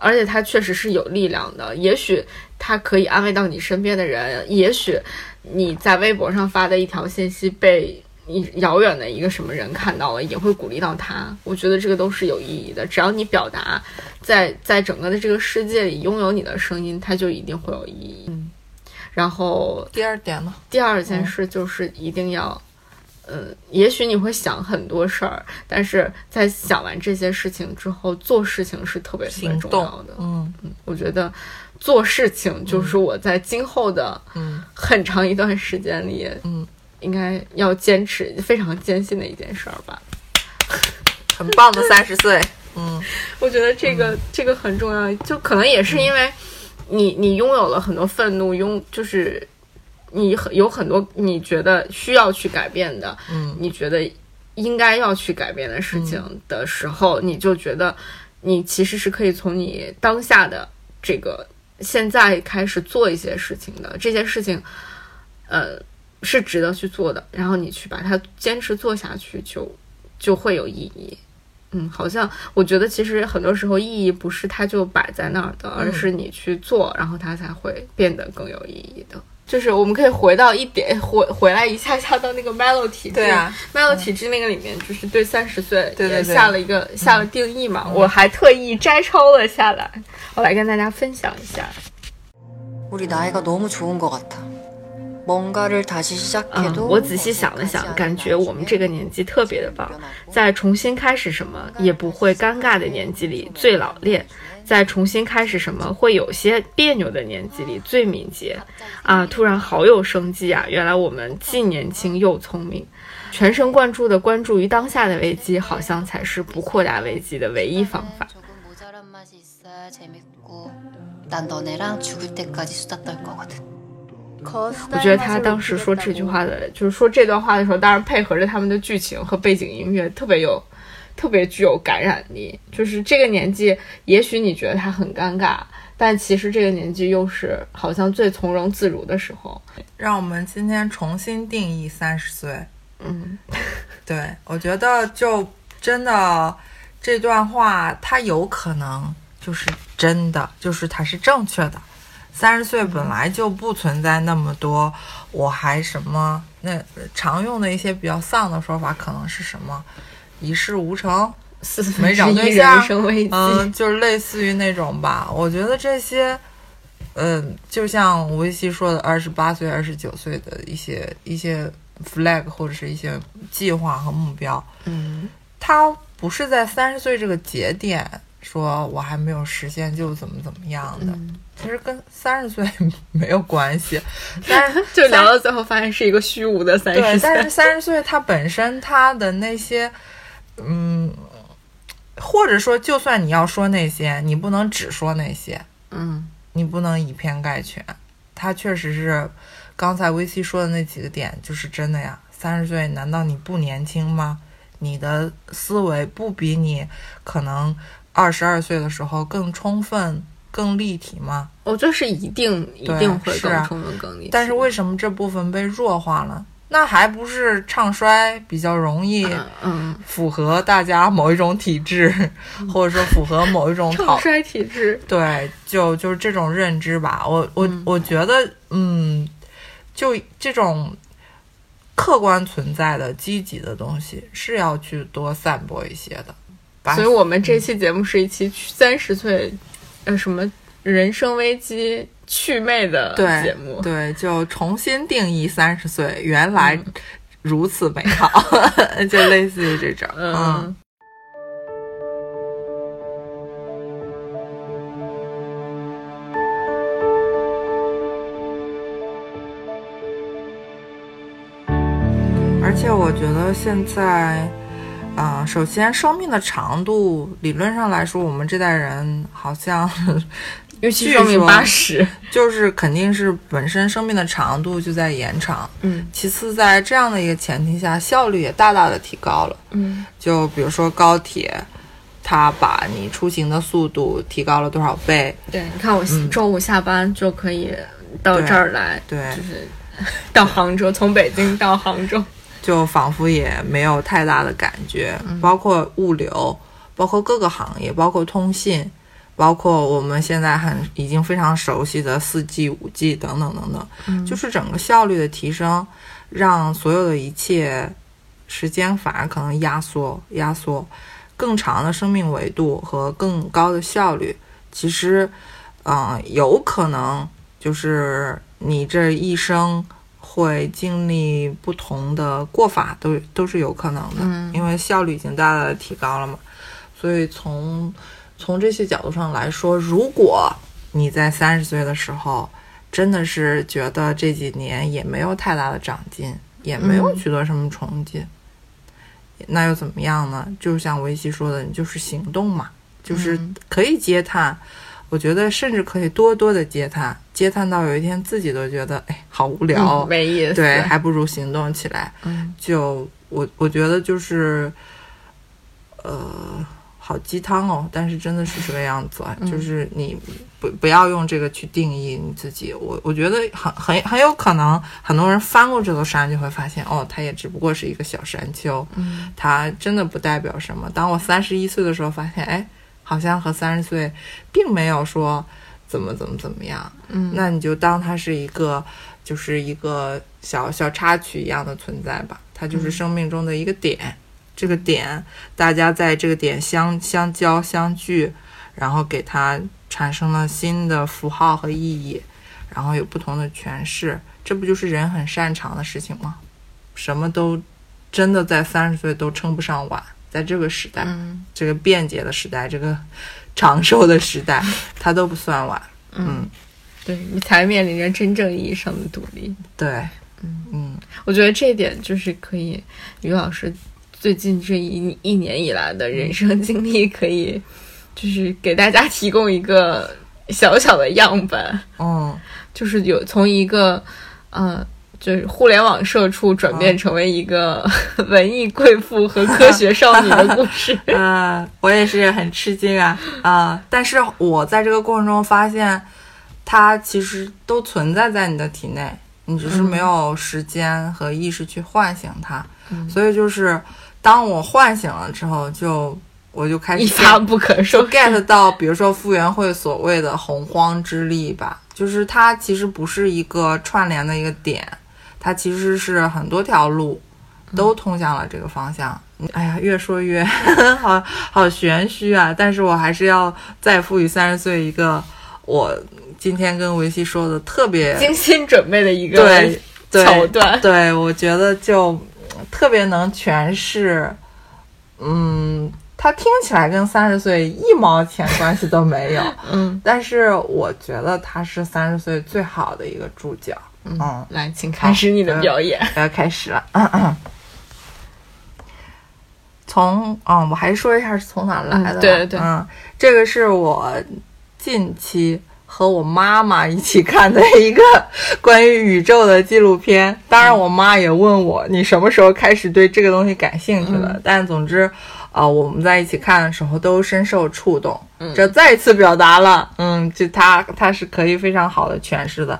而且它确实是有力量的，也许它可以安慰到你身边的人，也许你在微博上发的一条信息被你遥远的一个什么人看到了，也会鼓励到他。我觉得这个都是有意义的，只要你表达，在在整个的这个世界里拥有你的声音，它就一定会有意义。嗯，然后第二点呢？第二件事就是一定要。嗯，也许你会想很多事儿，但是在想完这些事情之后，做事情是特别特别重要的。嗯嗯，我觉得做事情就是我在今后的嗯很长一段时间里，嗯，应该要坚持非常艰辛的一件事儿吧。很棒的三十岁，嗯，我觉得这个这个很重要，就可能也是因为你你拥有了很多愤怒，拥就是。你很有很多你觉得需要去改变的，嗯，你觉得应该要去改变的事情的时候，你就觉得你其实是可以从你当下的这个现在开始做一些事情的。这些事情，呃，是值得去做的。然后你去把它坚持做下去，就就会有意义。嗯，好像我觉得其实很多时候意义不是它就摆在那儿的，而是你去做，然后它才会变得更有意义的。就是我们可以回到一点回回来一下下到那个 Melo 体制，对啊，Melo 体制那个里面就是对三十岁对对下了一个下了定义嘛，我还特意摘抄了下来，我来跟大家分享一下。우리나이가너무좋은것같아뭔가를다시시작해도我仔细想了想，感觉我们这个年纪特别的棒，在重新开始什么也不会尴尬的年纪里最老练。 在重新开始什么会有些别扭的年纪里最敏捷啊！突然好有生机啊！原来我们既年轻又聪明，全神贯注的关注于当下的危机，好像才是不扩大危机的唯一方法。我觉得他当时说这句话的，就是说这段话的时候，当然配合着他们的剧情和背景音乐，特别有。特别具有感染力，就是这个年纪，也许你觉得他很尴尬，但其实这个年纪又是好像最从容自如的时候。让我们今天重新定义三十岁。嗯，对，我觉得就真的这段话，它有可能就是真的，就是它是正确的。三十岁本来就不存在那么多，我还什么那常用的一些比较丧的说法，可能是什么？一事无成，没找对象，嗯，就是类似于那种吧。我觉得这些，嗯，就像吴曦说的，二十八岁、二十九岁的一些一些 flag 或者是一些计划和目标，嗯，他不是在三十岁这个节点说我还没有实现就怎么怎么样的，其实跟三十岁 没有关系。但是 就聊到最后，发现是一个虚无的三十岁。但是三十岁它本身它的那些。嗯，或者说，就算你要说那些，你不能只说那些，嗯，你不能以偏概全。他确实是刚才微 C 说的那几个点，就是真的呀。三十岁，难道你不年轻吗？你的思维不比你可能二十二岁的时候更充分、更立体吗？我觉得是一定一定会更充分、更立体。但是为什么这部分被弱化了？那还不是唱衰比较容易嗯，符合大家某一种体质，或者说符合某一种讨唱衰体质，对，就就是这种认知吧。我我、我觉得，嗯，就这种客观存在的积极的东西是要去多散播一些的。把所以我们这期节目是一期三十岁，呃，什么人生危机祛魅的对节目。对，就重新定义三十岁，原来如此美好，就类似于这种，嗯，而且我觉得现在，啊、首先生命的长度，理论上来说，我们这代人好像尤其据寿命八十，就是肯定是本身生命的长度就在延长。嗯其次，在这样的一个前提下，效率也大大的提高了。嗯就比如说高铁，它把你出行的速度提高了多少倍？对，你看我嗯周五下班就可以到这儿来，对就是 到杭州，从北京到杭州。就仿佛也没有太大的感觉，包括物流，包括各个行业，包括通信，包括我们现在很已经非常熟悉的四 G、五 G 等等等等，就是整个效率的提升，让所有的一切时间反而可能压缩、压缩，更长的生命维度和更高的效率，其实，嗯、有可能就是你这一生。会经历不同的过法，都都是有可能的，嗯因为效率已经大大的提高了嘛。所以从从这些角度上来说，如果你在三十岁的时候真的是觉得这几年也没有太大的长进，也没有嗯取得什么成绩，那又怎么样呢？就像维西说的，你就是行动嘛，就是嗯可以接探。我觉得甚至可以多多的接探，接探到有一天自己都觉得，哎，好无聊，嗯没意思。对，还不如行动起来。嗯就我我觉得就是，呃，好鸡汤哦，但是真的是这个样子啊，嗯就是你不不要用这个去定义你自己。我我觉得很很很有可能，很多人翻过这座山就会发现，哦，它也只不过是一个小山丘，嗯它真的不代表什么。当我三十一岁的时候，发现，哎，好像和三十岁并没有说怎么怎么怎么样。嗯，那你就当它是一个，就是一个小小插曲一样的存在吧，它就是生命中的一个点。这个点，大家在这个点相相交相聚，然后给它产生了新的符号和意义，然后有不同的诠释，这不就是人很擅长的事情吗？什么都真的在三十岁都称不上晚，在这个时代，嗯。这个便捷的时代，这个长寿的时代，它都不算晚。嗯，对你才面临着真正意义上的独立。对，嗯。嗯。我觉得这一点就是可以，于老师最近这一一年以来的人生经历，可以就是给大家提供一个小小的样本，嗯就是有从一个呃。就是互联网社畜转变成为一个文艺贵妇和科学少女的故事。呃，我也是很吃惊啊啊、但是我在这个过程中发现，它其实都存在在你的体内，你只是没有时间和意识去唤醒它。嗯所以就是当我唤醒了之后，就我就开始一发不可收就 get 到，比如说傅园慧所谓的洪荒之力吧，就是它其实不是一个串联的一个点，它其实是很多条路都通向了这个方向。哎呀，越说越 好好玄虚啊！但是我还是要再赋予三十岁一个我今天跟维西说的特别精心准备的一个对对桥段。对，我觉得就嗯特别能诠释，嗯，他听起来跟三十岁一毛钱关系都没有，嗯但是我觉得他是三十岁最好的一个注脚。嗯，来，请开始你的表演。我要开始了。嗯嗯从嗯，我还说一下是从哪来的吧、嗯对对对嗯，这个是我近期和我妈妈一起看的一个 关于宇宙的纪录片。当然，我妈也问我你什么时候开始对这个东西感兴趣的。嗯但总之，啊、我们在一起看的时候都深受触动。嗯这再一次表达了，嗯，就它它是可以非常好的诠释的。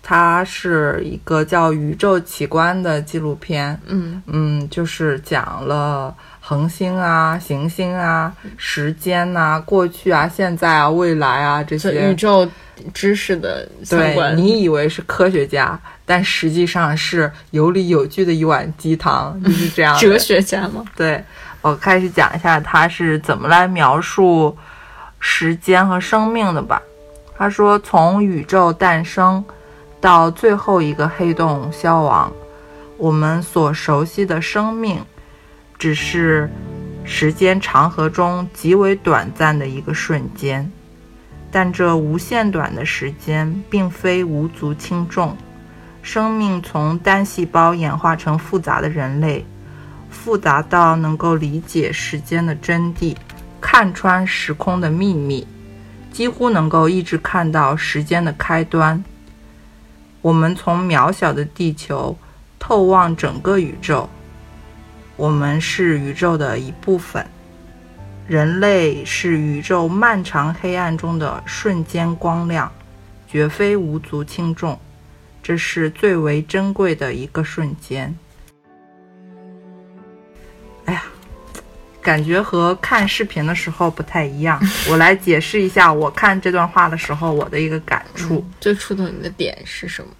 它是一个叫《宇宙奇观》的纪录片，嗯嗯，就是讲了恒星啊、行星啊、时间呐、过去啊、现在啊、未来啊这些宇。宙知识的相对关。你以为是科学家，但实际上是有理有据的一碗鸡汤，就是这样。哲学家吗？对，我开始讲一下他是怎么来描述时间和生命的吧。他说，从宇宙诞生到最后一个黑洞消亡，我们所熟悉的生命，只是时间长河中极为短暂的一个瞬间。但这无限短的时间，并非无足轻重。生命从单细胞演化成复杂的人类，复杂到能够理解时间的真谛，看穿时空的秘密，几乎能够一直看到时间的开端。我们从渺小的地球透望整个宇宙，我们是宇宙的一部分。人类是宇宙漫长黑暗中的瞬间光亮，绝非无足轻重。这是最为珍贵的一个瞬间。哎呀，感觉和看视频的时候不太一样。我来解释一下，我看这段话的时候我的一个感触。最触动你的点是什么？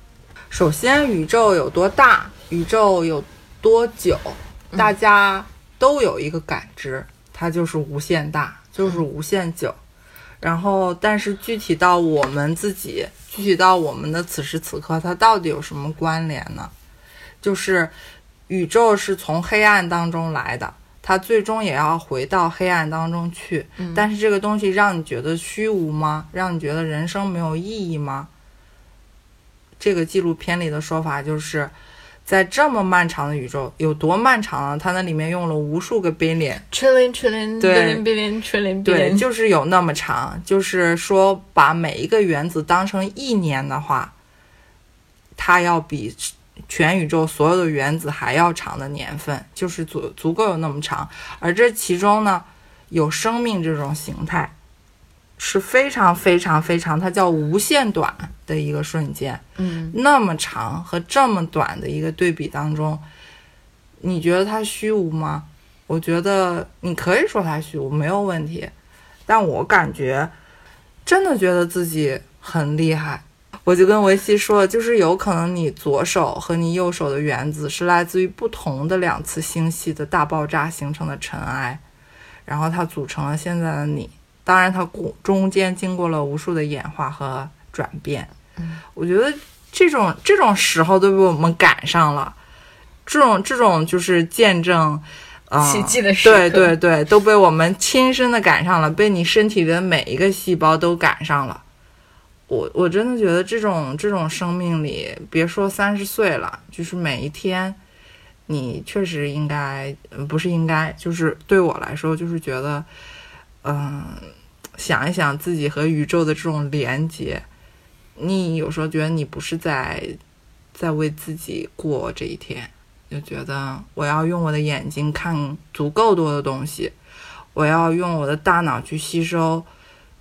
首先，宇宙有多大，宇宙有多久，大家都有一个感知，它就是无限大，就是无限久。然后，但是具体到我们自己，具体到我们的此时此刻，它到底有什么关联呢？就是宇宙是从黑暗当中来的，它最终也要回到黑暗当中去。但是这个东西让你觉得虚无吗？让你觉得人生没有意义吗？这个纪录片里的说法就是，在这么漫长的宇宙，有多漫长啊？它那里面用了无数个 billion，trillion trillion 对 billion billion trillion 对，就是有那么长。就是说，把每一个原子当成一年的话，它要比全宇宙所有的原子还要长的年份，就是足足够有那么长。而这其中呢，有生命这种形态，是非常非常非常，它叫无限短的一个瞬间。嗯，那么长和这么短的一个对比当中，你觉得它虚无吗？我觉得你可以说它虚无，没有问题。但我感觉，真的觉得自己很厉害。我就跟维西说，就是有可能你左手和你右手的原子是来自于不同的两次星系的大爆炸形成的尘埃，然后它组成了现在的你。当然，它过中间经过了无数的演化和转变。我觉得这种这种时候都被我们赶上了，这种这种就是见证，啊、奇迹的时刻对对对，都被我们亲身的赶上了，被你身体里的每一个细胞都赶上了。我我真的觉得这种这种生命里，别说三十岁了，就是每一天，你确实应该，嗯不是应该，就是对我来说，就是觉得，嗯、想一想自己和宇宙的这种连接，你有时候觉得你不是在在为自己过这一天，就觉得我要用我的眼睛看足够多的东西，我要用我的大脑去吸收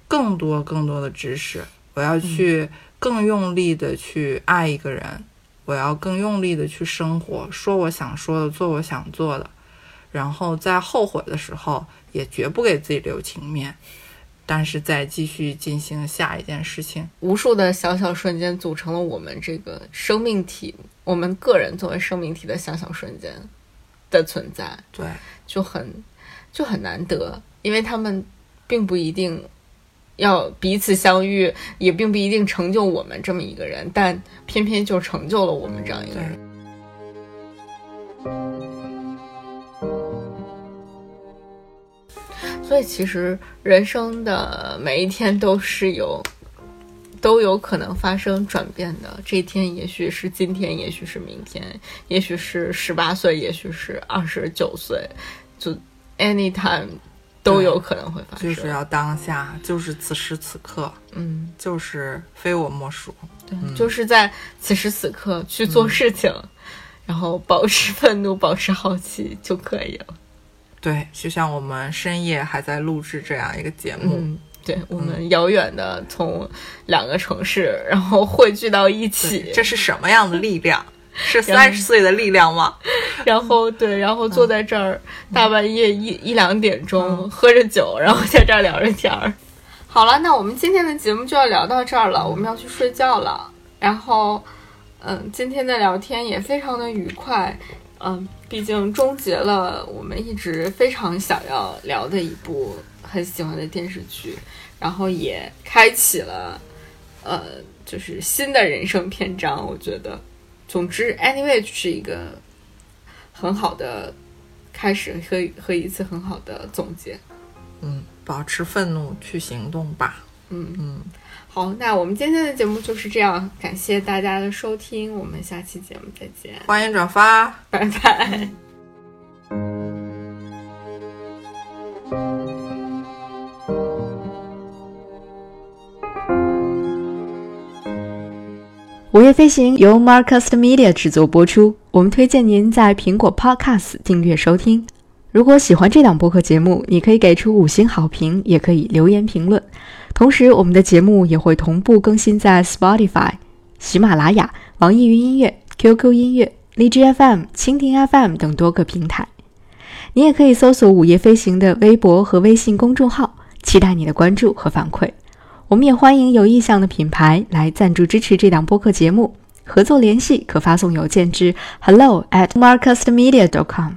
更多更多的知识，我要去更用力的去爱一个人，我要更用力的去生活，说我想说的，做我想做的，然后在后悔的时候也绝不给自己留情面。但是再继续进行下一件事情，无数的小小瞬间组成了我们这个生命体，我们个人作为生命体的小小瞬间的存在，对，就很就很难得，因为他们并不一定要彼此相遇，也并不一定成就我们这么一个人，但偏偏就成就了我们这样一个人。所以其实人生的每一天都是有都有可能发生转变的。这一天也许是今天，也许是明天，也许是十八岁，也许是二十九岁，就 anytime 都有可能会发生。就是要当下，就是此时此刻，嗯，就是非我莫属。对，就是在此时此刻去做事情，然后保持愤怒，保持好奇就可以了。对，就像我们深夜还在录制这样一个节目，嗯，对我们遥远的从两个城市，然后汇聚到一起，这是什么样的力量？是 三十岁的力量吗？然后对，然后坐在这儿，大半夜一一两点钟喝着酒，然后在这儿聊着天儿。好了，那我们今天的节目就要聊到这儿了，我们要去睡觉了。然后，嗯，今天的聊天也非常的愉快，嗯，毕竟终结了我们一直非常想要聊的一部很喜欢的电视剧，然后也开启了，呃，就是新的人生篇章。我觉得，总之，anyway，是一个很好的开始和和一次很好的总结。嗯，保持愤怒去行动吧。嗯嗯，好，那我们今天的节目就是这样，感谢大家的收听，我们下期节目再见，欢迎转发。拜拜。午夜飞行由 Marcus Media 制作播出，我们推荐您在苹果 Podcast 订阅收听。如果喜欢这档播客节目，你可以给出五星好评，也可以留言评论。同时，我们的节目也会同步更新在 Spotify、喜马拉雅、网易云音乐、QQ 音乐、荔枝 FM、蜻蜓 FM 等多个平台。你也可以搜索“午夜飞行”的微博和微信公众号，期待你的关注和反馈。我们也欢迎有意向的品牌来赞助支持这档播客节目，合作联系可发送邮件至 hello at marcusmedia.com。